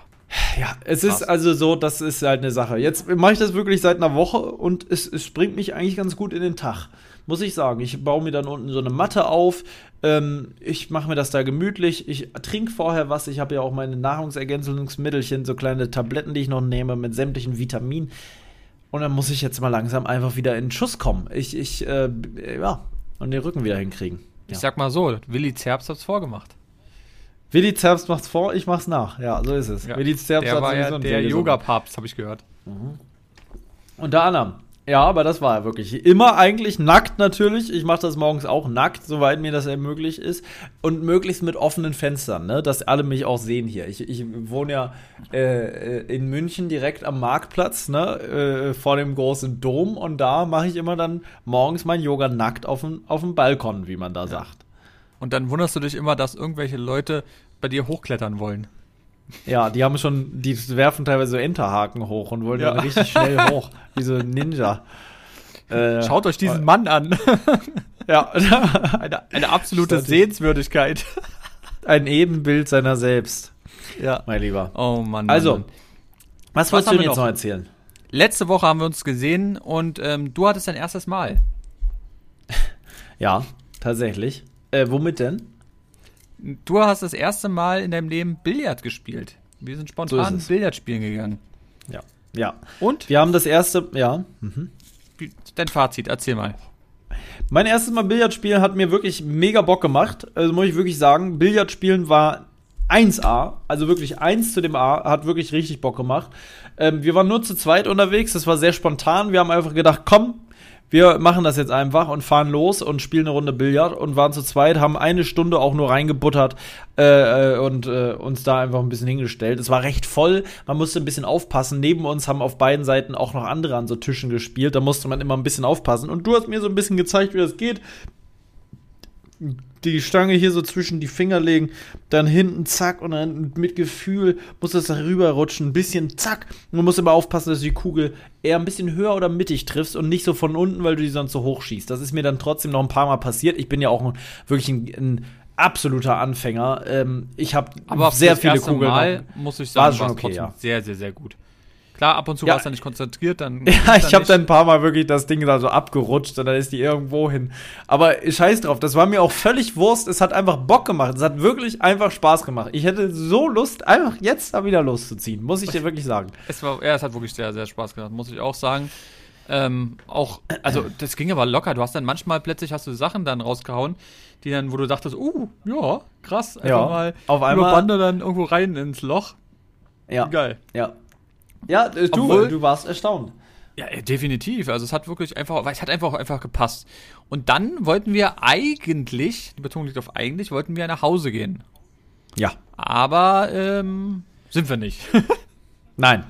Ja, es ist Krass. also so, das ist halt eine Sache. Jetzt mache ich das wirklich seit einer Woche und es, es springt mich eigentlich ganz gut in den Tag. Muss ich sagen. Ich baue mir dann unten so eine Matte auf. Ähm, ich mache mir das da gemütlich. Ich trinke vorher was. Ich habe ja auch meine Nahrungsergänzungsmittelchen, so kleine Tabletten, die ich noch nehme mit sämtlichen Vitaminen. Und dann muss ich jetzt mal langsam einfach wieder in den Schuss kommen. Ich, ich, äh, ja, und den Rücken wieder hinkriegen. Ich Ja. sag mal so, Willi Zerbst hat's vorgemacht. Willi Zerbst macht's vor, ich mach's nach. Ja, so ist es. Ja. Willi Zerbst Der hat war ja der. Yoga-Papst, habe ich gehört. Unter anderem. Ja, aber das war er wirklich. Immer eigentlich nackt natürlich. Ich mache das morgens auch nackt, soweit mir das möglich ist. Und möglichst mit offenen Fenstern, ne? dass alle mich auch sehen hier. Ich, ich wohne ja äh, äh, in München direkt am Marktplatz, ne? äh, vor dem großen Dom. Und da mache ich immer dann morgens mein Yoga nackt auf dem, auf dem Balkon, wie man da sagt. Und dann wunderst du dich immer, dass irgendwelche Leute bei dir hochklettern wollen. Ja, die haben schon, die werfen teilweise so Enterhaken hoch und wollen Ja. dann richtig schnell hoch, wie so ein Ninja. Äh, Schaut euch diesen Mann an. Ja, Eine, eine absolute Statt- Sehenswürdigkeit. ein Ebenbild seiner selbst, Ja. mein Lieber. Oh Mann. Also, Mann. was, Was wolltest du wir jetzt noch? noch erzählen? Letzte Woche haben wir uns gesehen und ähm, du hattest dein erstes Mal. Ja, tatsächlich. Äh, womit denn? Du hast das erste Mal in deinem Leben Billard gespielt. Wir sind So spontan es. Billard spielen gegangen. Ja. Ja. Und? Wir haben das erste, ja. Mhm. Dein Fazit, erzähl mal. Mein erstes Mal Billard spielen hat mir wirklich mega Bock gemacht. Also muss ich wirklich sagen, Billard spielen war 1A, also wirklich 1 zu dem A, hat wirklich richtig Bock gemacht. Ähm, wir waren nur zu zweit unterwegs, das war sehr spontan. Wir haben einfach gedacht, komm, wir machen das jetzt einfach und fahren los und spielen eine Runde Billard und waren zu zweit, haben eine Stunde auch nur reingebuttert äh, äh, und äh, uns da einfach ein bisschen hingestellt. Es war recht voll, man musste ein bisschen aufpassen. Neben uns haben auf beiden Seiten auch noch andere an so Tischen gespielt, da musste man immer ein bisschen aufpassen. Und du hast mir so ein bisschen gezeigt, wie das geht die Stange hier so zwischen die Finger legen, dann hinten zack und dann mit Gefühl muss das da rüberrutschen, ein bisschen zack. Und du musst immer aufpassen, dass du die Kugel eher ein bisschen höher oder mittig triffst und nicht so von unten, weil du die sonst so hoch schießt. Das ist mir dann trotzdem noch ein paar Mal passiert. Ich bin ja auch ein, wirklich ein, ein absoluter Anfänger. Ähm, ich habe sehr viele Kugeln. Mal, muss ich sagen, schon war es okay, trotzdem ja. sehr, sehr, sehr gut. Klar, ab und zu Ja. warst du nicht konzentriert, dann. Ja, ich habe dann ein paar Mal wirklich das Ding da so abgerutscht und dann ist die irgendwo hin. Aber scheiß drauf, das war mir auch völlig Wurst. Es hat einfach Bock gemacht. Es hat wirklich einfach Spaß gemacht. Ich hätte so Lust, einfach jetzt da wieder loszuziehen, muss ich dir wirklich sagen. Es war, ja, es hat wirklich sehr, sehr Spaß gemacht, muss ich auch sagen. Ähm, auch, also das ging aber locker. Du hast dann manchmal plötzlich hast du Sachen dann rausgehauen, die dann, wo du dachtest, uh, ja, krass, einfach Ja, mal auf einmal- Bande dann irgendwo rein ins Loch. Ja, Geil. ja. Ja, äh, du, Obwohl- du warst erstaunt. Ja, äh, definitiv. Also es hat wirklich einfach, es hat einfach einfach gepasst. Und dann wollten wir eigentlich, die Betonung liegt auf eigentlich, wollten wir nach Hause gehen. Ja. Aber ähm, sind wir nicht. Nein.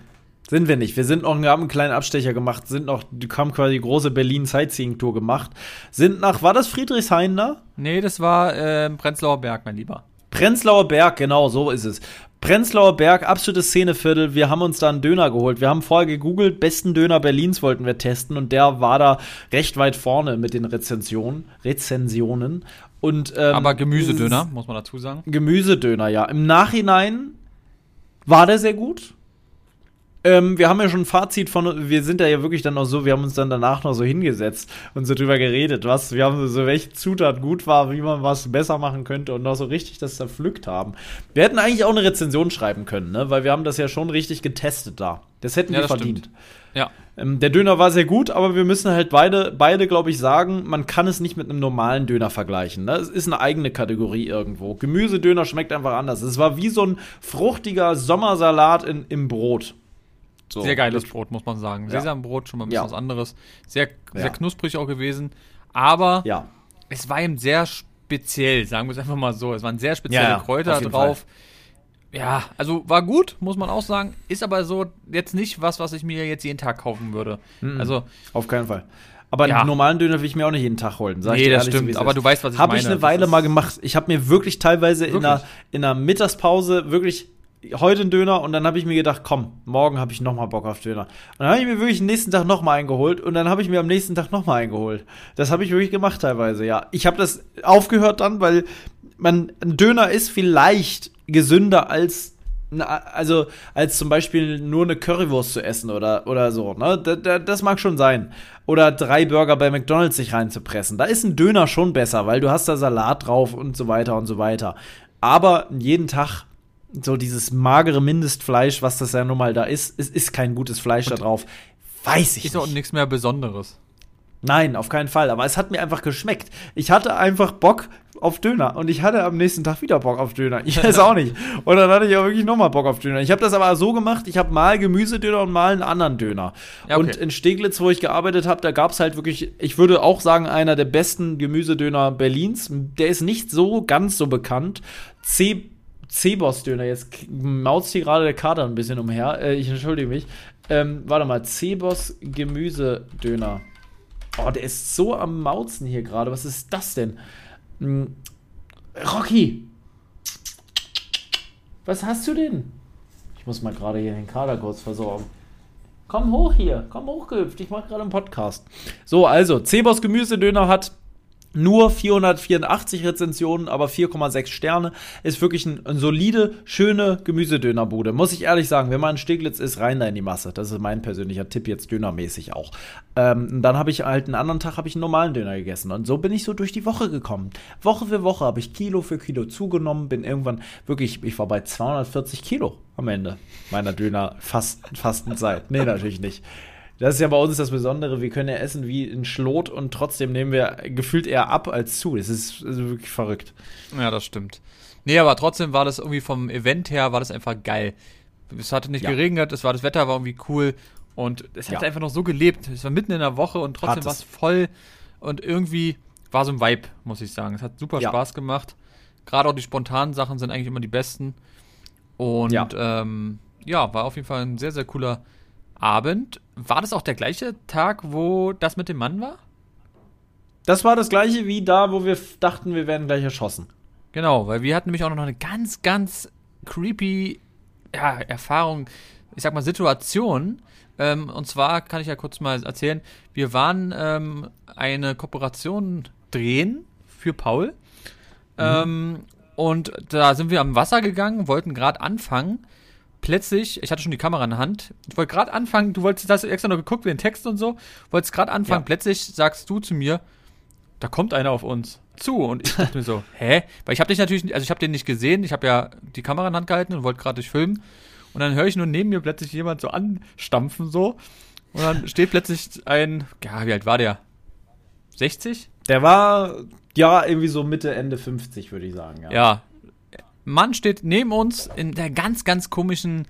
Sind wir nicht. Wir sind noch, wir haben einen kleinen Abstecher gemacht, sind noch, die haben quasi die große Berlin Sightseeing Tour gemacht. Sind nach, war das Friedrichshain da? nee, das war ähm, Prenzlauer Berg, mein Lieber. Prenzlauer Berg, genau, so ist es. Prenzlauer Berg, absolutes Szeneviertel. Wir haben uns da einen Döner geholt. Wir haben vorher gegoogelt, besten Döner Berlins wollten wir testen und der war da recht weit vorne mit den Rezensionen. Rezensionen. Und, ähm, Aber Gemüsedöner, muss man dazu sagen. Gemüsedöner, ja. Im Nachhinein war der sehr gut. Ähm, wir haben ja schon ein Fazit von, wir sind da ja wirklich dann noch so, wir haben uns dann danach noch so hingesetzt und so drüber geredet, was, wir haben so, welche Zutat gut war, wie man was besser machen könnte und noch so richtig das zerpflückt haben. Wir hätten eigentlich auch eine Rezension schreiben können, ne, weil wir haben das ja schon richtig getestet da. Das hätten Ja, wir das verdient. stimmt. Ja. Ähm, der Döner war sehr gut, aber wir müssen halt beide, beide glaube ich, sagen, man kann es nicht mit einem normalen Döner vergleichen. Ne? Es ist eine eigene Kategorie irgendwo. Gemüsedöner schmeckt einfach anders. Es war wie so ein fruchtiger Sommersalat in, im Brot. So. Sehr geiles Brot, muss man sagen. Ja. Sesambrot, schon mal ein bisschen Ja. was anderes. Sehr, sehr Ja. knusprig auch gewesen. Aber es war eben sehr speziell, sagen wir es einfach mal so. Es waren sehr spezielle Kräuter drauf. Ja, also war gut, muss man auch sagen. Ist aber so jetzt nicht was, was ich mir jetzt jeden Tag kaufen würde. Mhm. Also, Auf keinen Fall. Aber Ja. einen normalen Döner will ich mir auch nicht jeden Tag holen. Sag ich Nee, das so, stimmt, es aber du weißt, was ich Habe ich meine. eine Weile mal gemacht. Ich habe mir wirklich teilweise in einer, Wirklich? in einer Mittagspause wirklich heute einen Döner und dann habe ich mir gedacht, komm, morgen habe ich noch mal Bock auf Döner. Und dann habe ich mir wirklich den nächsten Tag noch mal eingeholt und dann habe ich mir am nächsten Tag noch mal eingeholt. Das habe ich wirklich gemacht teilweise, ja. Ich habe das aufgehört dann, weil man ein Döner ist vielleicht gesünder als also als zum Beispiel nur eine Currywurst zu essen oder, oder so. Ne? Da, da, das mag schon sein. Oder drei Burger bei McDonalds sich reinzupressen. Da ist ein Döner schon besser, weil du hast da Salat drauf und so weiter und so weiter. Aber jeden Tag so dieses magere Mindestfleisch, was das ja nun mal da ist, es ist kein gutes Fleisch da drauf. Weiß ich ist auch nicht. nichts mehr Besonderes. Nein, auf keinen Fall. Aber es hat mir einfach geschmeckt. Ich hatte einfach Bock auf Döner und ich hatte am nächsten Tag wieder Bock auf Döner. Ich weiß auch nicht. Und dann hatte ich auch wirklich nochmal Bock auf Döner. Ich habe das aber so gemacht, ich habe mal Gemüsedöner und mal einen anderen Döner. Ja, okay. Und in Steglitz, wo ich gearbeitet habe, da gab es halt wirklich, ich würde auch sagen, einer der besten Gemüsedöner Berlins. Der ist nicht so ganz so bekannt. C Cebos-Döner, jetzt maust hier gerade der Kater ein bisschen umher. Äh, ich entschuldige mich. Ähm, warte mal, Cebos Gemüsedöner. Oh, der ist so am Mauzen hier gerade. Was ist das denn? Hm. Rocky! Was hast du denn? Ich muss mal gerade hier den Kader kurz versorgen. Komm hoch hier, komm hochgehüpft. Ich mache gerade einen Podcast. So, also, Cebos Gemüsedöner hat nur 484 Rezensionen, aber 4,6 Sterne. Ist wirklich ein, ein solide, schöne Gemüsedönerbude. Muss ich ehrlich sagen, wenn man in Steglitz ist, rein da in die Masse. Das ist mein persönlicher Tipp jetzt dönermäßig auch. Ähm, dann habe ich halt einen anderen Tag habe ich einen normalen Döner gegessen und so bin ich so durch die Woche gekommen. Woche für Woche habe ich Kilo für Kilo zugenommen, bin irgendwann wirklich, ich war bei 240 Kilo am Ende meiner Döner Fastenzeit. Nee, natürlich nicht. Das ist ja bei uns das Besondere, wir können ja essen wie ein Schlot und trotzdem nehmen wir gefühlt eher ab als zu. Das ist also wirklich verrückt. Ja, das stimmt. Nee, aber trotzdem war das irgendwie vom Event her, war das einfach geil. Es hatte nicht Ja. geregnet, es war das Wetter war irgendwie cool und es hat Ja. einfach noch so gelebt. Es war mitten in der Woche und Hat trotzdem war es voll und irgendwie war so ein Vibe, muss ich sagen. Es hat super Ja. Spaß gemacht. Gerade auch die spontanen Sachen sind eigentlich immer die besten. Und Ja. ähm, ja, war auf jeden Fall ein sehr, sehr cooler Abend. War das auch der gleiche Tag, wo das mit dem Mann war? Das war das gleiche wie da, wo wir dachten, wir werden gleich erschossen. Genau, weil wir hatten nämlich auch noch eine ganz, ganz creepy ja, Erfahrung, ich sag mal Situation. Ähm, und zwar kann ich ja kurz mal erzählen, wir waren ähm, eine Kooperation drehen für Paul. Ähm, und da sind wir am Wasser gegangen, wollten gerade anfangen. Plötzlich, ich hatte schon die Kamera in der Hand, ich wollte gerade anfangen, du wolltest, hast extra noch geguckt, den Text und so, wolltest gerade anfangen, Ja. plötzlich sagst du zu mir, da kommt einer auf uns zu und ich dachte mir so, hä? Weil ich habe dich natürlich, nicht- also ich habe den nicht gesehen, ich habe ja die Kamera in der Hand gehalten und wollte gerade dich filmen und dann höre ich nur neben mir plötzlich jemand so anstampfen so und dann steht plötzlich ein, ja, wie alt war der? 60? Der war, ja, irgendwie so Mitte, Ende 50, würde ich sagen. Ja. Ja. Mann steht neben uns in der ganz, ganz komischen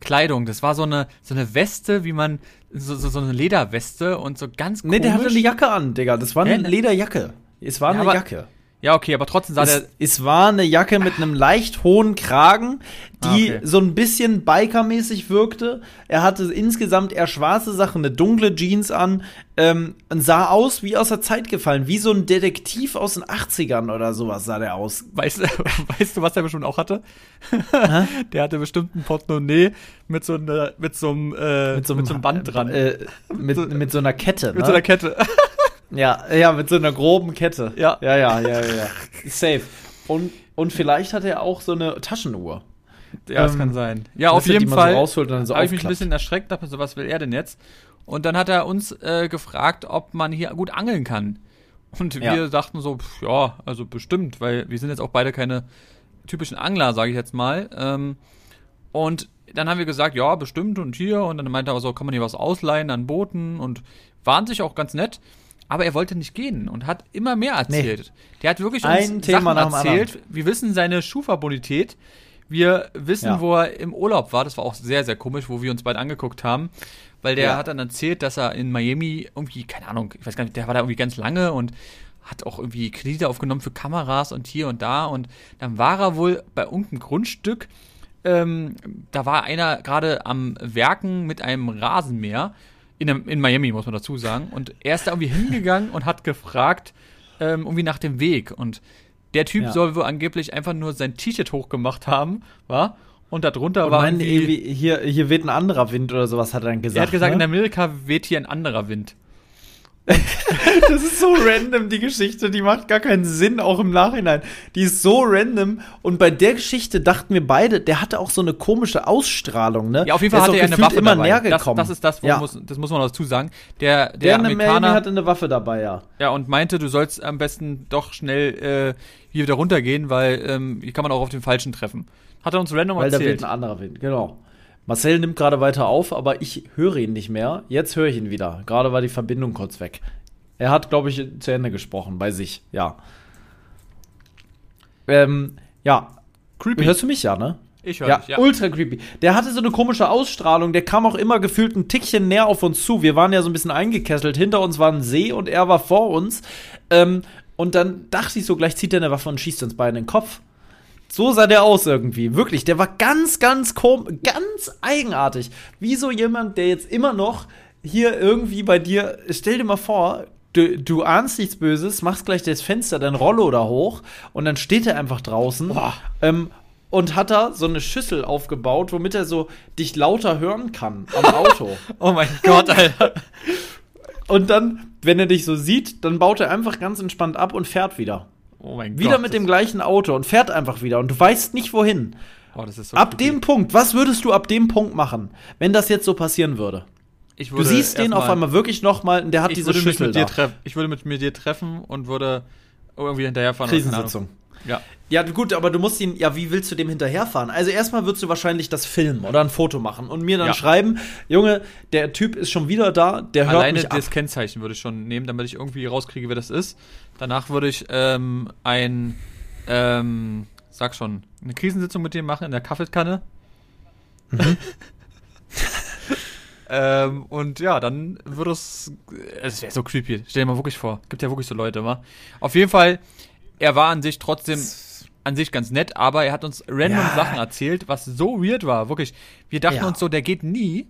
Kleidung. Das war so eine, so eine Weste, wie man, so, so, so eine Lederweste und so ganz komisch. Nee, der hatte eine Jacke an, Digga. Das war eine Hä? Lederjacke. Es war Ja, eine Jacke. Ja, okay, aber trotzdem sah Es, der, es war eine Jacke mit einem leicht hohen Kragen, die Ah, okay. so ein bisschen Biker-mäßig wirkte. Er hatte insgesamt eher schwarze Sachen, eine dunkle Jeans an ähm, und sah aus wie aus der Zeit gefallen, wie so ein Detektiv aus den 80ern oder sowas sah der aus. weißt, du- weißt du, was der bestimmt auch hatte? der hatte bestimmt ein Portemonnaie mit so, einer, mit so einem, äh, mit so einem, Band dran. Äh, mit, mit so einer Kette. mit ne? so einer Kette. Ja, ja, mit so einer groben Kette. Ja. Ja, ja, ja, ja. ja. Safe. Und, und vielleicht hat er auch so eine Taschenuhr. Ja, das Ähm, kann sein. Ja, auf jeden man so Fall rausholt und dann so habe ich mich ein bisschen erschreckt, dachte so, was will er denn jetzt? Und dann hat er uns äh, gefragt, ob man hier gut angeln kann. Und Ja. wir dachten so, pf, ja, also bestimmt, weil wir sind jetzt auch beide keine typischen Angler, sage ich jetzt mal. Ähm, und dann haben wir gesagt, ja, bestimmt und hier. Und dann meinte er so, kann man hier was ausleihen an Booten und waren sich auch ganz nett. Aber er wollte nicht gehen und hat immer mehr erzählt. Der hat wirklich uns Ein Thema Sachen erzählt. Wir wissen seine Schufa-Bonität. Wir wissen, Ja. wo er im Urlaub war. Das war auch sehr, sehr komisch, wo wir uns beide angeguckt haben. Weil der Ja. hat dann erzählt, dass er in Miami irgendwie, keine Ahnung, ich weiß gar nicht, der war da irgendwie ganz lange und hat auch irgendwie Kredite aufgenommen für Kameras und hier und da. Und dann war er wohl bei irgendeinem Grundstück ähm, da war einer gerade am Werken mit einem Rasenmäher in, einem, in Miami, muss man dazu sagen. Und er ist da irgendwie hingegangen und hat gefragt, ähm, irgendwie nach dem Weg. Und der Typ Ja. soll wohl angeblich einfach nur sein T-Shirt hochgemacht haben, war? Und darunter Und war irgendwie, irgendwie, hier, hier weht ein anderer Wind oder sowas, hat er dann gesagt. er hat gesagt, ne? in Amerika weht hier ein anderer Wind. Das ist so random, die Geschichte, die macht gar keinen Sinn, auch im Nachhinein. Die ist so random. Und bei der Geschichte dachten wir beide, der hatte auch so eine komische Ausstrahlung, ne? Ja, auf jeden Fall hatte auch er eine Waffe immer dabei. näher das, gekommen. das ist das, wo ja. muss, das muss man dazu sagen. Der, der, Der, Amerikaner hatte eine Waffe dabei, ja. Ja, und meinte, du sollst am besten doch schnell äh, hier wieder runtergehen, weil ähm, hier kann man auch auf den Falschen treffen. Hat er uns random Weil da weht erzählt. ein anderer Wind, genau. Marcel nimmt gerade weiter auf, aber ich höre ihn nicht mehr. Jetzt höre ich ihn wieder. Gerade war die Verbindung kurz weg. Er hat, glaube ich, zu Ende gesprochen bei sich, ja. Ähm, ja. Creepy. Hörst du mich ja, ne? Ich höre Ja, dich, ja. ultra creepy. Der hatte so eine komische Ausstrahlung, der kam auch immer gefühlt ein Tickchen näher auf uns zu. Wir waren ja so ein bisschen eingekesselt. Hinter uns war ein See und er war vor uns. Ähm, und dann dachte ich so, gleich zieht er eine Waffe und schießt uns beide in den Kopf. So sah der aus irgendwie. Wirklich, der war ganz, ganz kom ganz eigenartig. Wie so jemand, der jetzt immer noch hier irgendwie bei dir, stell dir mal vor, du, du ahnst nichts Böses, machst gleich das Fenster, dein Rollo da hoch und dann steht er einfach draußen ähm, und hat da so eine Schüssel aufgebaut, womit er so dich lauter hören kann am Auto. Oh mein Gott, Alter. und dann, wenn er dich so sieht, dann baut er einfach ganz entspannt ab und fährt wieder. Oh mein Wieder Gott. mit dem gleichen Auto und fährt einfach wieder und du weißt nicht wohin. Oh, so Ab dem Punkt, was würdest du ab dem Punkt machen, wenn das jetzt so passieren würde? Ich Du würde siehst den auf einmal wirklich nochmal und der hat diese würde Schüssel. Ich würde mit mir dir treffen und würde irgendwie hinterherfahren. Krisensitzung. Ahnung. Ja. Ja, gut, aber du musst ihn, ja, wie willst du dem hinterherfahren? Also erstmal würdest du wahrscheinlich das filmen oder ein Foto machen und mir dann Ja. schreiben, Junge, der Typ ist schon wieder da, der hört Alleine mich ab. das Kennzeichen würde ich schon nehmen, damit ich irgendwie rauskriege, wer das ist. Danach würde ich ähm, ein, ähm, sag schon, eine Krisensitzung mit dem machen in der Kaffeekanne. Mhm. ähm, und ja, dann würde es, es wäre so creepy. Stell dir mal wirklich vor. Gibt ja wirklich so Leute, wa? Auf jeden Fall, er war an sich trotzdem an sich ganz nett, aber er hat uns random Ja. Sachen erzählt, was so weird war. Wirklich. Wir dachten Ja. uns so, der geht nie.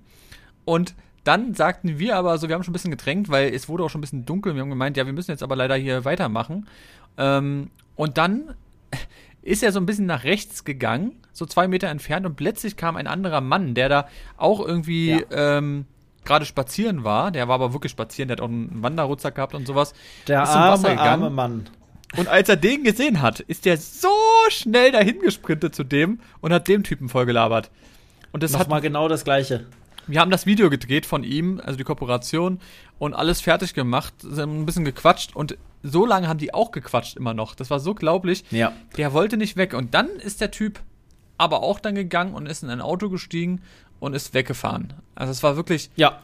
Und dann sagten wir aber so, wir haben schon ein bisschen gedrängt, weil es wurde auch schon ein bisschen dunkel. Wir haben gemeint, ja, wir müssen jetzt aber leider hier weitermachen. Ähm, und dann ist er so ein bisschen nach rechts gegangen, so zwei Meter entfernt, und plötzlich kam ein anderer Mann, der da auch irgendwie Ja. ähm, gerade spazieren war. Der war aber wirklich spazieren, der hat auch einen Wanderrucksack gehabt und sowas. der ist arme, arme Mann. Und als er den gesehen hat, ist der so schnell dahin gesprintet zu dem und hat dem Typen vollgelabert. Und das hat Nochmal genau das Gleiche. wir haben das Video gedreht von ihm, also die Kooperation, und alles fertig gemacht, ein bisschen gequatscht und so lange haben die auch gequatscht immer noch. Das war so glaublich. Ja. Der wollte nicht weg. Und dann ist der Typ aber auch dann gegangen und ist in ein Auto gestiegen und ist weggefahren. Also es war wirklich Ja.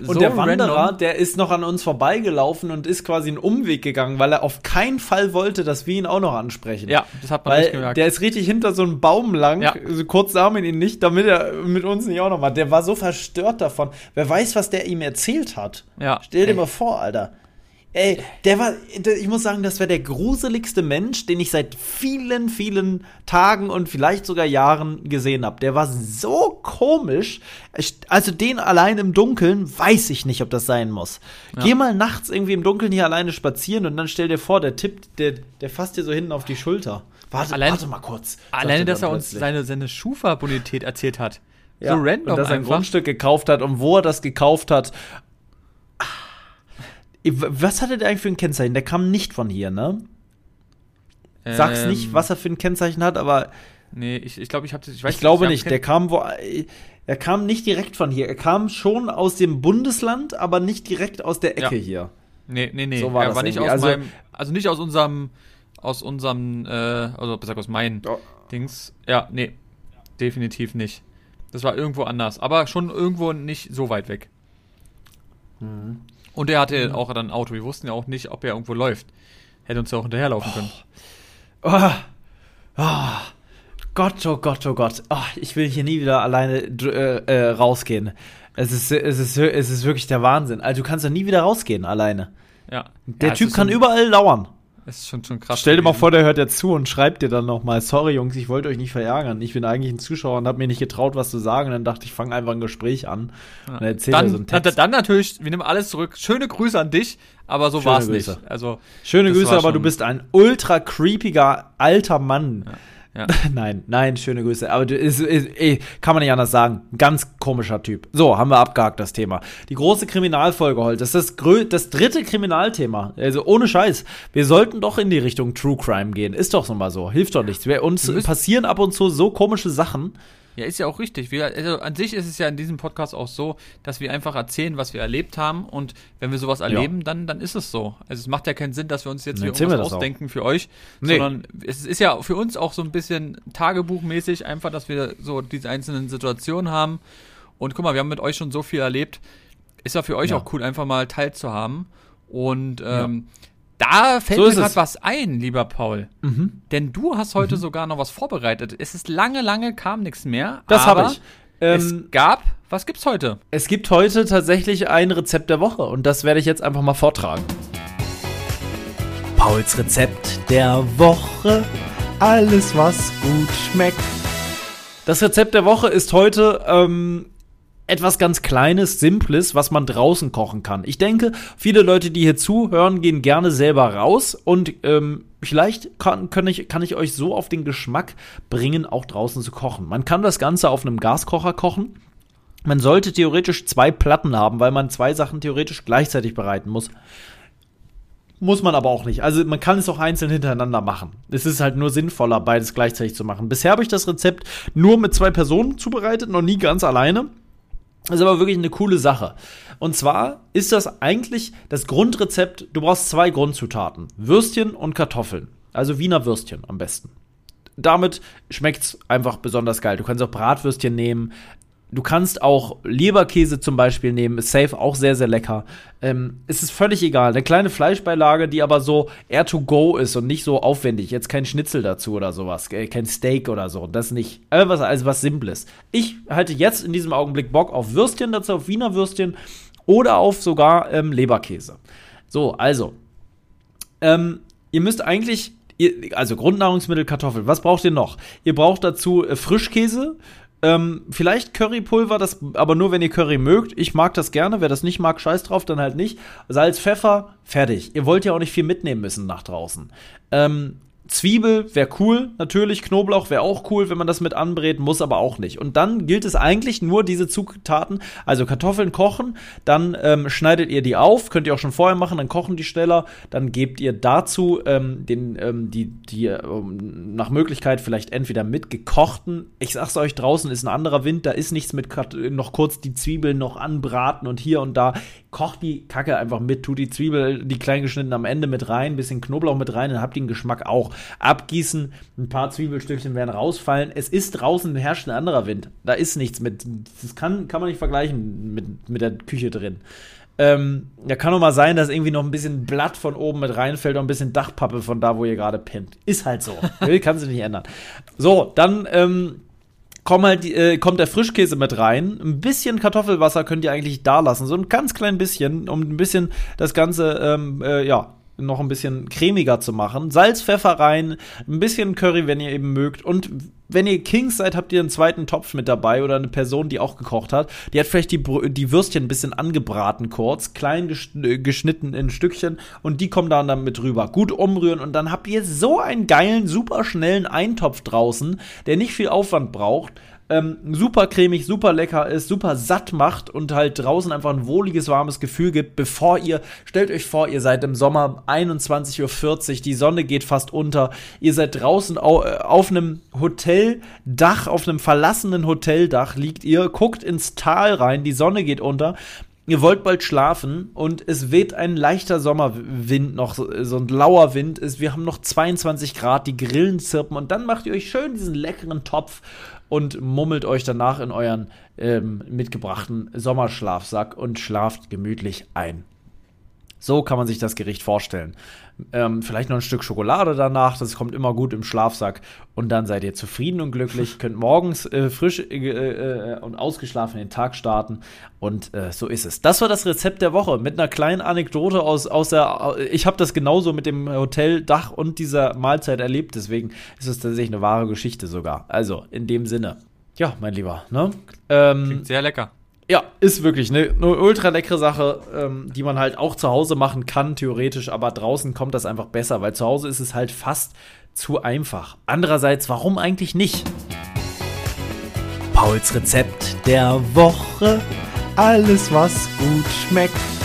Und so der Wanderer, random. der ist noch an uns vorbeigelaufen und ist quasi einen Umweg gegangen, weil er auf keinen Fall wollte, dass wir ihn auch noch ansprechen. Ja, das hat man Weil nicht gemerkt. der ist richtig hinter so einem Baum lang, Ja. so kurz sah man ihn nicht, damit er mit uns nicht auch noch mal. Der war so verstört davon. Wer weiß, was der ihm erzählt hat. Ja. Stell dir Ey. mal vor, Alter. Ey, der war, ich muss sagen, das wäre der gruseligste Mensch, den ich seit vielen, vielen Tagen und vielleicht sogar Jahren gesehen habe. Der war so komisch. Also den allein im Dunkeln weiß ich nicht, ob das sein muss. Ja. Geh mal nachts irgendwie im Dunkeln hier alleine spazieren und dann stell dir vor, der tippt, der, der fasst dir so hinten auf die Schulter. Warte, Allein- warte mal kurz. Alleine, dass er uns plötzlich. seine, seine Schufa-Bonität erzählt hat. Ja, so random und dass er ein einfach. Grundstück gekauft hat und wo er das gekauft hat. Was hatte der eigentlich für ein Kennzeichen? Der kam nicht von hier, ne? Sag's Ähm, nicht, was er für ein Kennzeichen hat, aber Nee, ich, ich glaube, ich habe ich weiß ich glaube hab nicht. Der kam wo, er kam nicht direkt von hier. Er kam schon aus dem Bundesland, aber nicht direkt aus der Ecke Ja. hier. Nee, nee, nee. So war er das war nicht aus. Also- meinem, also nicht aus unserem, aus unserem, äh, also besser aus meinen Ja. Dings. Ja, nee, definitiv nicht. Das war irgendwo anders, aber schon irgendwo nicht so weit weg. Mhm. Und er hatte auch dann ein Auto. Wir wussten ja auch nicht, ob er irgendwo läuft. Hätte uns ja auch hinterherlaufen können. Oh, oh, Gott, oh Gott, oh Gott. Oh, ich will hier nie wieder alleine äh, äh, rausgehen. Es ist, es, ist, es ist wirklich der Wahnsinn. Also du kannst ja nie wieder rausgehen alleine. Ja. Der ja, Typ kann überall lauern. Es ist schon, schon krass. Stell dir mal vor, der hört ja zu und schreibt dir dann nochmal, sorry Jungs, ich wollte euch nicht verärgern. Ich bin eigentlich ein Zuschauer und habe mir nicht getraut, was zu sagen. Und dann dachte ich, fange einfach ein Gespräch an und erzähl dann, so einen dann, Text. dann natürlich, wir nehmen alles zurück. Schöne Grüße an dich, aber so war es nicht. Also, Schöne das Grüße, aber du bist ein ultra creepiger alter Mann. ja. Nein, nein, schöne Grüße. Aber du ist, ist, ey, kann man nicht anders sagen. Ganz komischer Typ. So, haben wir abgehakt das Thema. Die große Kriminalfolge heute. Das ist das, grö das dritte Kriminalthema. Also ohne Scheiß. Wir sollten doch in die Richtung True Crime gehen. Ist doch so mal so. Hilft doch nichts. Wir, uns passieren ab und zu so komische Sachen. Ja, ist ja auch richtig. Wir, also an sich ist es ja in diesem Podcast auch so, dass wir einfach erzählen, was wir erlebt haben. Und wenn wir sowas erleben, dann, dann ist es so. Also es macht ja keinen Sinn, dass wir uns jetzt hier irgendwas das auch. ausdenken für euch. Nee. Sondern es ist ja für uns auch so ein bisschen tagebuchmäßig, einfach, dass wir so diese einzelnen Situationen haben. Und guck mal, wir haben mit euch schon so viel erlebt. Ist ja für euch Ja. auch cool, einfach mal teilzuhaben. Und ähm, da fällt So mir gerade es. was ein, lieber Paul. Denn du hast heute sogar noch was vorbereitet. Es ist lange, lange kam nichts mehr. Das aber habe ich. es Ähm, gab, was gibt's heute? es gibt heute tatsächlich ein Rezept der Woche und das werde ich jetzt einfach mal vortragen. Pauls Rezept der Woche. Alles, was gut schmeckt. Das Rezept der Woche ist heute ähm, etwas ganz Kleines, Simples, was man draußen kochen kann. Ich denke, viele Leute, die hier zuhören, gehen gerne selber raus und ähm, vielleicht kann, kann, ich, kann ich euch so auf den Geschmack bringen, auch draußen zu kochen. Man kann das Ganze auf einem Gaskocher kochen. Man sollte theoretisch zwei Platten haben, weil man zwei Sachen theoretisch gleichzeitig bereiten muss. Muss man aber auch nicht. Also man kann es auch einzeln hintereinander machen. Es ist halt nur sinnvoller, beides gleichzeitig zu machen. Bisher habe ich das Rezept nur mit zwei Personen zubereitet, noch nie ganz alleine. Das ist aber wirklich eine coole Sache. Und zwar ist das eigentlich das Grundrezept, du brauchst zwei Grundzutaten. Würstchen und Kartoffeln. Also Wiener Würstchen am besten. Damit schmeckt's einfach besonders geil. Du kannst auch Bratwürstchen nehmen. Du kannst auch Leberkäse zum Beispiel nehmen, ist safe auch sehr, sehr lecker. Ähm, es ist völlig egal. Eine kleine Fleischbeilage, die aber so air to go ist und nicht so aufwendig. Jetzt kein Schnitzel dazu oder sowas, äh, kein Steak oder so. Das nicht. Was, also was Simples. Ich halte jetzt in diesem Augenblick Bock auf Würstchen dazu, auf Wiener Würstchen oder auf sogar ähm, Leberkäse. So, also. Ähm, ihr müsst eigentlich, also Grundnahrungsmittel, Kartoffeln. Was braucht ihr noch? Ihr braucht dazu äh, Frischkäse. Ähm, vielleicht Currypulver, das aber nur, wenn ihr Curry mögt. Ich mag das gerne. Wer das nicht mag, scheiß drauf, dann halt nicht. Salz, Pfeffer, fertig. Ihr wollt ja auch nicht viel mitnehmen müssen nach draußen. Ähm, Zwiebel wäre cool, natürlich. Knoblauch wäre auch cool, wenn man das mit anbrät, muss aber auch nicht. Und dann gilt es eigentlich nur, diese Zutaten, also Kartoffeln kochen, dann ähm, schneidet ihr die auf, könnt ihr auch schon vorher machen, dann kochen die schneller, dann gebt ihr dazu ähm, den, ähm, die, die ähm, nach Möglichkeit vielleicht entweder mit gekochten, ich sag's euch, draußen ist ein anderer Wind, da ist nichts mit Kat- noch kurz die Zwiebeln noch anbraten und hier und da. Kocht die Kacke einfach mit, tut die Zwiebel, die klein geschnitten am Ende mit rein, bisschen Knoblauch mit rein, dann habt ihr den Geschmack auch. Abgießen, ein paar Zwiebelstückchen werden rausfallen. Es ist draußen herrscht ein anderer Wind. Da ist nichts mit. Das kann, kann man nicht vergleichen mit, mit der Küche drin. Ähm, ja, kann auch mal sein, dass irgendwie noch ein bisschen Blatt von oben mit reinfällt und ein bisschen Dachpappe von da, wo ihr gerade pennt. Ist halt so. Kann sich nicht ändern. So, dann ähm, komm halt, äh, kommt der Frischkäse mit rein. Ein bisschen Kartoffelwasser könnt ihr eigentlich da lassen. So ein ganz klein bisschen, um ein bisschen das Ganze, ähm, äh, ja, noch ein bisschen cremiger zu machen. Salz, Pfeffer rein, ein bisschen Curry, wenn ihr eben mögt. Und wenn ihr Kings seid, habt ihr einen zweiten Topf mit dabei oder eine Person, die auch gekocht hat. Die hat vielleicht die, die Würstchen ein bisschen angebraten kurz, klein äh, geschnitten in Stückchen und die kommen dann, dann mit rüber. Gut umrühren und dann habt ihr so einen geilen, super schnellen Eintopf draußen, der nicht viel Aufwand braucht ähm, super cremig, super lecker ist, super satt macht und halt draußen einfach ein wohliges, warmes Gefühl gibt, bevor ihr, stellt euch vor, ihr seid im Sommer 21.40 Uhr, die Sonne geht fast unter, ihr seid draußen au, äh, auf einem Hoteldach, auf einem verlassenen Hoteldach liegt ihr, guckt ins Tal rein, die Sonne geht unter, Ihr wollt bald schlafen und es weht ein leichter Sommerwind noch, so so ein lauer Wind ist. Wir haben noch 22 Grad, die Grillen zirpen und dann macht ihr euch schön diesen leckeren Topf und mummelt euch danach in euren ähm, mitgebrachten Sommerschlafsack und schlaft gemütlich ein. So kann man sich das Gericht vorstellen. Ähm, vielleicht noch ein Stück Schokolade danach, das kommt immer gut im Schlafsack. Und dann seid ihr zufrieden und glücklich, könnt morgens äh, frisch äh, äh, und ausgeschlafen den Tag starten. Und äh, so ist es. Das war das Rezept der Woche mit einer kleinen Anekdote aus, aus der. Ich habe das genauso mit dem Hoteldach und dieser Mahlzeit erlebt, deswegen ist es tatsächlich eine wahre Geschichte sogar. Also in dem Sinne. Ja, mein Lieber, ne? Ähm, Klingt sehr lecker. Ja, ist wirklich eine, eine ultra leckere Sache, ähm, die man halt auch zu Hause machen kann, theoretisch, aber draußen kommt das einfach besser, weil zu Hause ist es halt fast zu einfach. Andererseits, warum eigentlich nicht? Pauls Rezept der Woche. Alles, was gut schmeckt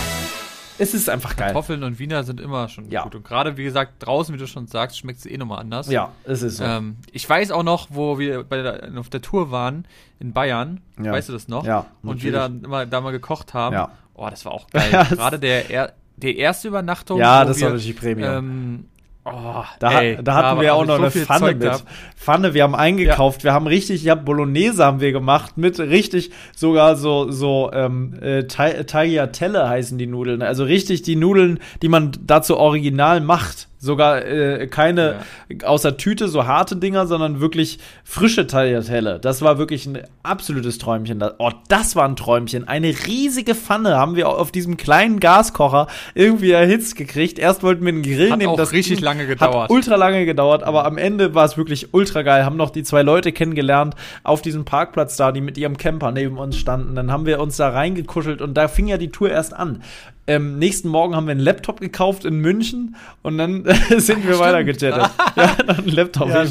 es ist einfach geil. Kartoffeln und Wiener sind immer schon ja. gut. Und gerade, wie gesagt, draußen, wie du schon sagst, schmeckt es eh nochmal anders. Ja, es ist so. Ähm, ich weiß auch noch, wo wir bei der, auf der Tour waren in Bayern. Ja. Weißt du das noch? Ja. Und wir dann immer da mal gekocht haben. Ja. Oh, das war auch geil. gerade der, er, der erste Übernachtung. Ja, das wir, war natürlich Premium. Ähm, Oh, da, ey, da hatten wir auch noch so eine Pfanne mit. Gehabt. Pfanne, wir haben eingekauft, ja. wir haben richtig, ja, Bolognese haben wir gemacht mit richtig sogar so so ähm, äh, Tagliatelle heißen die Nudeln, also richtig die Nudeln, die man dazu original macht. Sogar äh, keine ja. außer Tüte so harte Dinger, sondern wirklich frische Tagliatelle. Das war wirklich ein absolutes Träumchen. Oh, das war ein Träumchen. Eine riesige Pfanne haben wir auf diesem kleinen Gaskocher irgendwie erhitzt gekriegt. Erst wollten wir einen Grill hat nehmen. Auch das richtig lange gedauert. Hat ultra lange gedauert, aber am Ende war es wirklich ultra geil. Haben noch die zwei Leute kennengelernt auf diesem Parkplatz da, die mit ihrem Camper neben uns standen. Dann haben wir uns da reingekuschelt und da fing ja die Tour erst an. Ähm, nächsten Morgen haben wir einen Laptop gekauft in München und dann sind wir weitergechattet. ja, dann einen Laptop ja,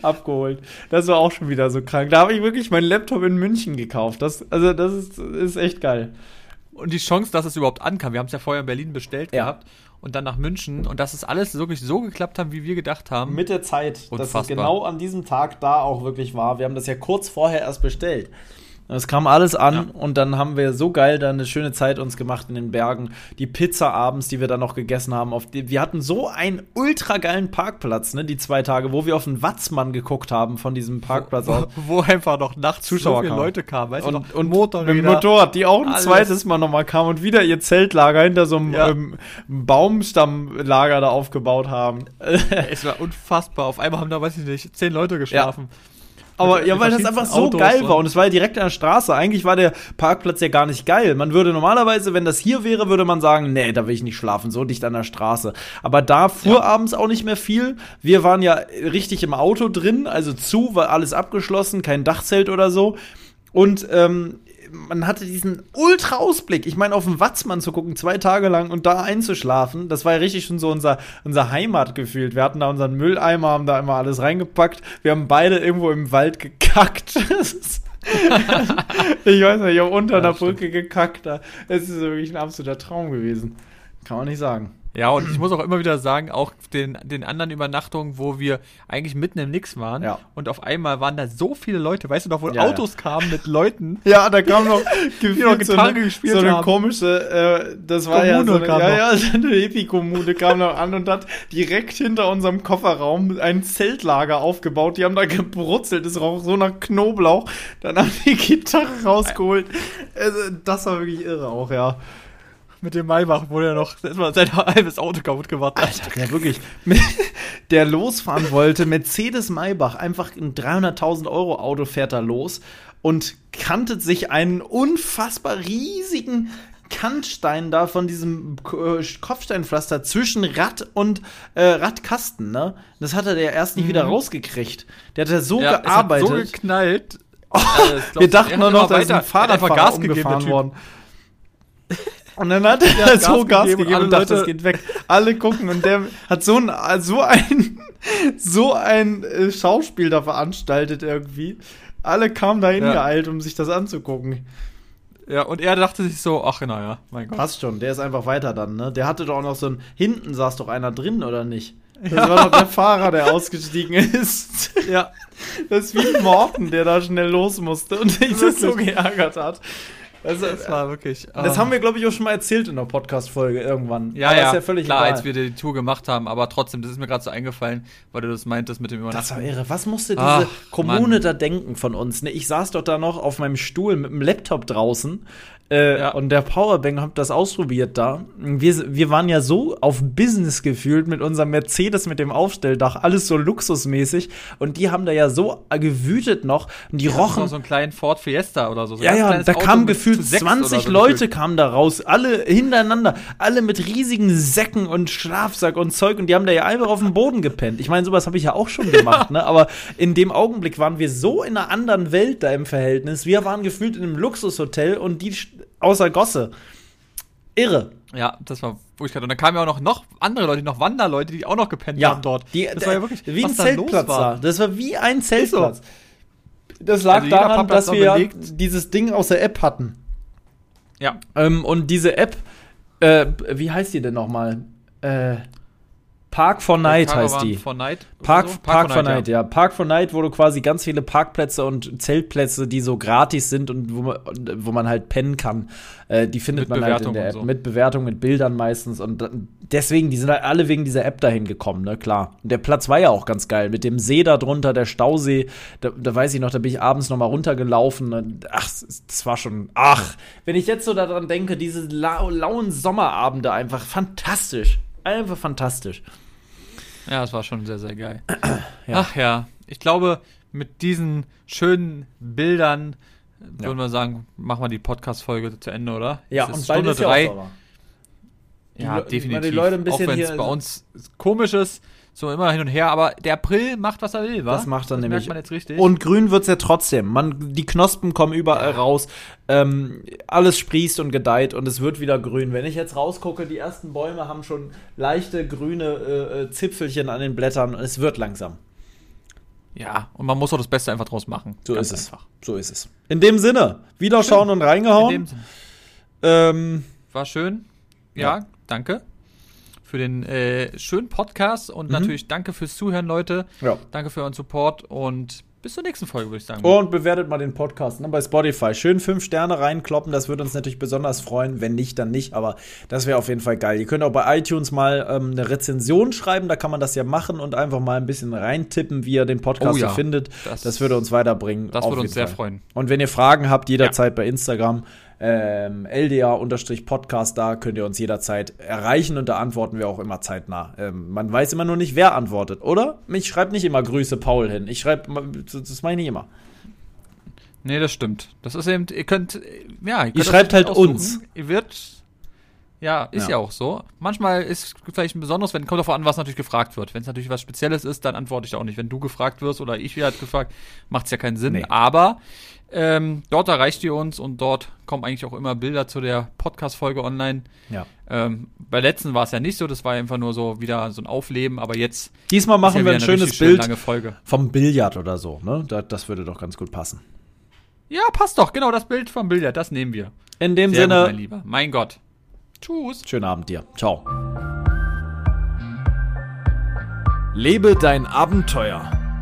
abgeholt. Das war auch schon wieder so krank. Da habe ich wirklich meinen Laptop in München gekauft. Das, also, das ist, ist echt geil. Und die Chance, dass es überhaupt ankam, wir haben es ja vorher in Berlin bestellt ja. gehabt und dann nach München und dass es alles wirklich so geklappt hat, wie wir gedacht haben. Mit der Zeit, Unfassbar. dass es genau an diesem Tag da auch wirklich war. Wir haben das ja kurz vorher erst bestellt. Es kam alles an ja. und dann haben wir so geil dann eine schöne Zeit uns gemacht in den Bergen. Die Pizza abends, die wir dann noch gegessen haben. Auf die, wir hatten so einen ultra geilen Parkplatz, ne, die zwei Tage, wo wir auf den Watzmann geguckt haben von diesem Parkplatz. Wo, wo einfach noch nachts Zuschauer so viele kamen. Leute kamen, weißt und, du noch? Und Motor mit Motorrad, die auch ein alles. zweites Mal nochmal kamen und wieder ihr Zeltlager hinter so einem ja. ähm, Baumstammlager da aufgebaut haben. es war unfassbar. Auf einmal haben da, weiß ich nicht, zehn Leute geschlafen. Ja. Aber ja, weil das einfach so Autos geil war und es war ja direkt an der Straße. Eigentlich war der Parkplatz ja gar nicht geil. Man würde normalerweise, wenn das hier wäre, würde man sagen, nee, da will ich nicht schlafen, so dicht an der Straße. Aber da fuhr ja. abends auch nicht mehr viel. Wir waren ja richtig im Auto drin, also zu, war alles abgeschlossen, kein Dachzelt oder so. Und ähm, man hatte diesen Ultra-Ausblick. Ich meine, auf den Watzmann zu gucken, zwei Tage lang und da einzuschlafen, das war ja richtig schon so unser, unser Heimat gefühlt. Wir hatten da unseren Mülleimer, haben da immer alles reingepackt. Wir haben beide irgendwo im Wald gekackt. ich weiß nicht, ich habe unter ja, einer Brücke gekackt. Es ist wirklich ein absoluter Traum gewesen. Kann man nicht sagen. Ja, und ich muss auch immer wieder sagen, auch den, den anderen Übernachtungen, wo wir eigentlich mitten im Nix waren ja. und auf einmal waren da so viele Leute, weißt du noch, wo ja, Autos ja. kamen mit Leuten. Ja, da kam noch, die noch Gitarre so gespielt so eine haben. komische, äh, das war Kommune ja so eine, kam ja, ja, so eine Hippie-Kommune kam noch an und hat direkt hinter unserem Kofferraum ein Zeltlager aufgebaut. Die haben da gebrutzelt, es roch so nach Knoblauch. Dann haben die Gitarre rausgeholt. Also, das war wirklich irre auch, ja mit dem Maybach wurde er noch sein halbes Auto kaputt gemacht. Alter, ja, wirklich. Der losfahren wollte, Mercedes Maybach, einfach ein 300.000 Euro Auto fährt da los und kantet sich einen unfassbar riesigen Kantstein da von diesem äh, Kopfsteinpflaster zwischen Rad und äh, Radkasten, ne? Das hat er ja erst nicht mhm. wieder rausgekriegt. Der hat ja so ja, gearbeitet. Es hat so geknallt. Oh, also, wir dachten nur noch, da ist ein Fahrradfahrer Gas umgefahren worden. Und dann hat er ja, so Gas gegeben, gegeben und, dachte, das geht weg. Alle gucken und der hat so ein, so ein, so ein äh, Schauspiel da veranstaltet irgendwie. Alle kamen dahin ja. geeilt, um sich das anzugucken. Ja, und er dachte sich so, ach naja, mein Gott. Passt schon, der ist einfach weiter dann, ne? Der hatte doch auch noch so ein, hinten saß doch einer drin, oder nicht? Das ja. war doch der Fahrer, der ausgestiegen ist. Ja. Das ist wie Morten, der da schnell los musste und sich das so geärgert hat. Also, Das war wirklich. das ah. haben wir, glaube ich, auch schon mal erzählt in der Podcast-Folge irgendwann. Ja, Aber ja, ist ja völlig klar, egal. als wir die Tour gemacht haben, aber trotzdem, das ist mir gerade so eingefallen, weil du das meintest mit dem Das Übernachten. war irre. Was musste diese Ach, Kommune Mann. da denken von uns? Ne, ich saß doch da noch auf meinem Stuhl mit dem Laptop draußen äh, Ja. und der Powerbank hab das ausprobiert da. Wir, wir waren ja so auf Business gefühlt mit unserem Mercedes mit dem Aufstelldach, alles so luxusmäßig und die haben da ja so gewütet noch und die Noch rochen so einen kleinen Ford Fiesta oder so. so ja, ja, da Auto kamen mit gefühlt zu sechs 20 oder so Leute gefühlt. kamen da raus, alle hintereinander, alle mit riesigen Säcken und Schlafsack und Zeug und die haben da ja einfach auf dem Boden gepennt. Ich meine, sowas habe ich ja auch schon gemacht, ne? Aber in dem Augenblick waren wir so in einer anderen Welt da im Verhältnis. Wir waren gefühlt in einem Luxushotel und die außer Gosse. Irre. Ja, das war Furchtbar. Und dann kamen ja auch noch, noch andere Leute, noch Wanderleute, die auch noch gepennt Ja, haben dort. Die, das war ja wirklich, wie ein Zeltplatz war. da. Das war wie ein Zeltplatz. Das lag Also daran, dass wir ja belegt. dieses Ding aus der App hatten. Ja, Ähm, und diese App, äh, wie heißt die denn nochmal? Äh, Park for Night heißt die. For Night Park, so? Park, for Night, ja. Park for Night, wo du quasi ganz viele Parkplätze und Zeltplätze, die so gratis sind und wo man, wo man halt pennen kann, äh, die findet Mit man halt in Bewertung der App. so. Mit Bewertung, mit Bildern meistens. Und deswegen, die sind halt alle wegen dieser App dahin gekommen, ne, klar. Und der Platz war ja auch ganz geil. Mit dem See da drunter, der Stausee, da, da weiß ich noch, da bin ich abends noch mal runtergelaufen. Und, ach, das war schon, ach, wenn ich jetzt so daran denke, diese lau lauen Sommerabende einfach fantastisch. Einfach fantastisch. Ja, das war schon sehr, sehr geil. Ja. Ach ja, ich glaube, mit diesen schönen Bildern äh, würden wir sagen, machen wir die Podcast-Folge zu Ende, oder? Ja, Es und ist bald Stunde ist ja drei. Ja, Le- definitiv. Auch wenn es bei uns komisch ist, so immer hin und her, aber der April macht, was er will, wa? Das macht er das nämlich. merkt man jetzt richtig. Und grün wird's ja trotzdem. Man, die Knospen kommen überall raus. Ähm, alles sprießt und gedeiht und es wird wieder grün. Wenn ich jetzt rausgucke, die ersten Bäume haben schon leichte grüne äh, äh, Zipfelchen an den Blättern und es wird langsam. ja, und man muss auch das Beste einfach draus machen. So Ganz ist einfach. es. So ist es. In dem Sinne, wiederschauen und In reingehauen. Ähm, War schön. Ja, Ja. danke für den äh, schönen Podcast und Mhm. natürlich danke fürs Zuhören, Leute. ja. Danke für euren Support und bis zur nächsten Folge, würde ich sagen. Und bewertet mal den Podcast ne, bei Spotify. Schön fünf Sterne reinkloppen, das würde uns natürlich besonders freuen. Wenn nicht, dann nicht, aber das wäre auf jeden Fall geil. Ihr könnt auch bei iTunes mal ähm, eine Rezension schreiben, da kann man das ja machen und einfach mal ein bisschen reintippen, wie ihr den Podcast Oh ja, so findet. das- Das, würde uns weiterbringen. das würde uns sehr Fall. freuen. Und wenn ihr Fragen habt, jederzeit bei Instagram, ähm, LDA-Podcast, da könnt ihr uns jederzeit erreichen und da antworten wir auch immer zeitnah. Ähm, man weiß immer nur nicht, wer antwortet, oder? Ich schreibe nicht immer Grüße Paul hin. Ich schreibe, das meine ich immer. Nee, das stimmt. Das ist eben, ihr könnt, äh, ja, ihr, könnt das schreibt halt aussuchen. uns. Ihr wird, ja, ist ja. Ja. auch so. Manchmal ist vielleicht ein besonderes, wenn, kommt davon an, was natürlich gefragt wird. Wenn es natürlich was Spezielles ist, dann antworte ich auch nicht. Wenn du gefragt wirst oder ich werde gefragt, macht es ja keinen Sinn. Nee. Aber ähm, dort erreicht ihr uns und dort kommen eigentlich auch immer Bilder zu der Podcast-Folge online. Ja. Ähm, bei letzten war es ja nicht so, das war einfach nur so wieder so ein Aufleben, aber jetzt Diesmal ist machen ja wir ein eine schönes schön Bild lange Folge. vom Billard oder so, ne? Da, das würde doch ganz gut passen. Ja, passt doch, genau das Bild vom Billard, das nehmen wir. In dem Sehr gut, mein Sinne, Lieber. Mein Gott. Tschüss. schönen Abend dir. Ciao. Lebe dein Abenteuer.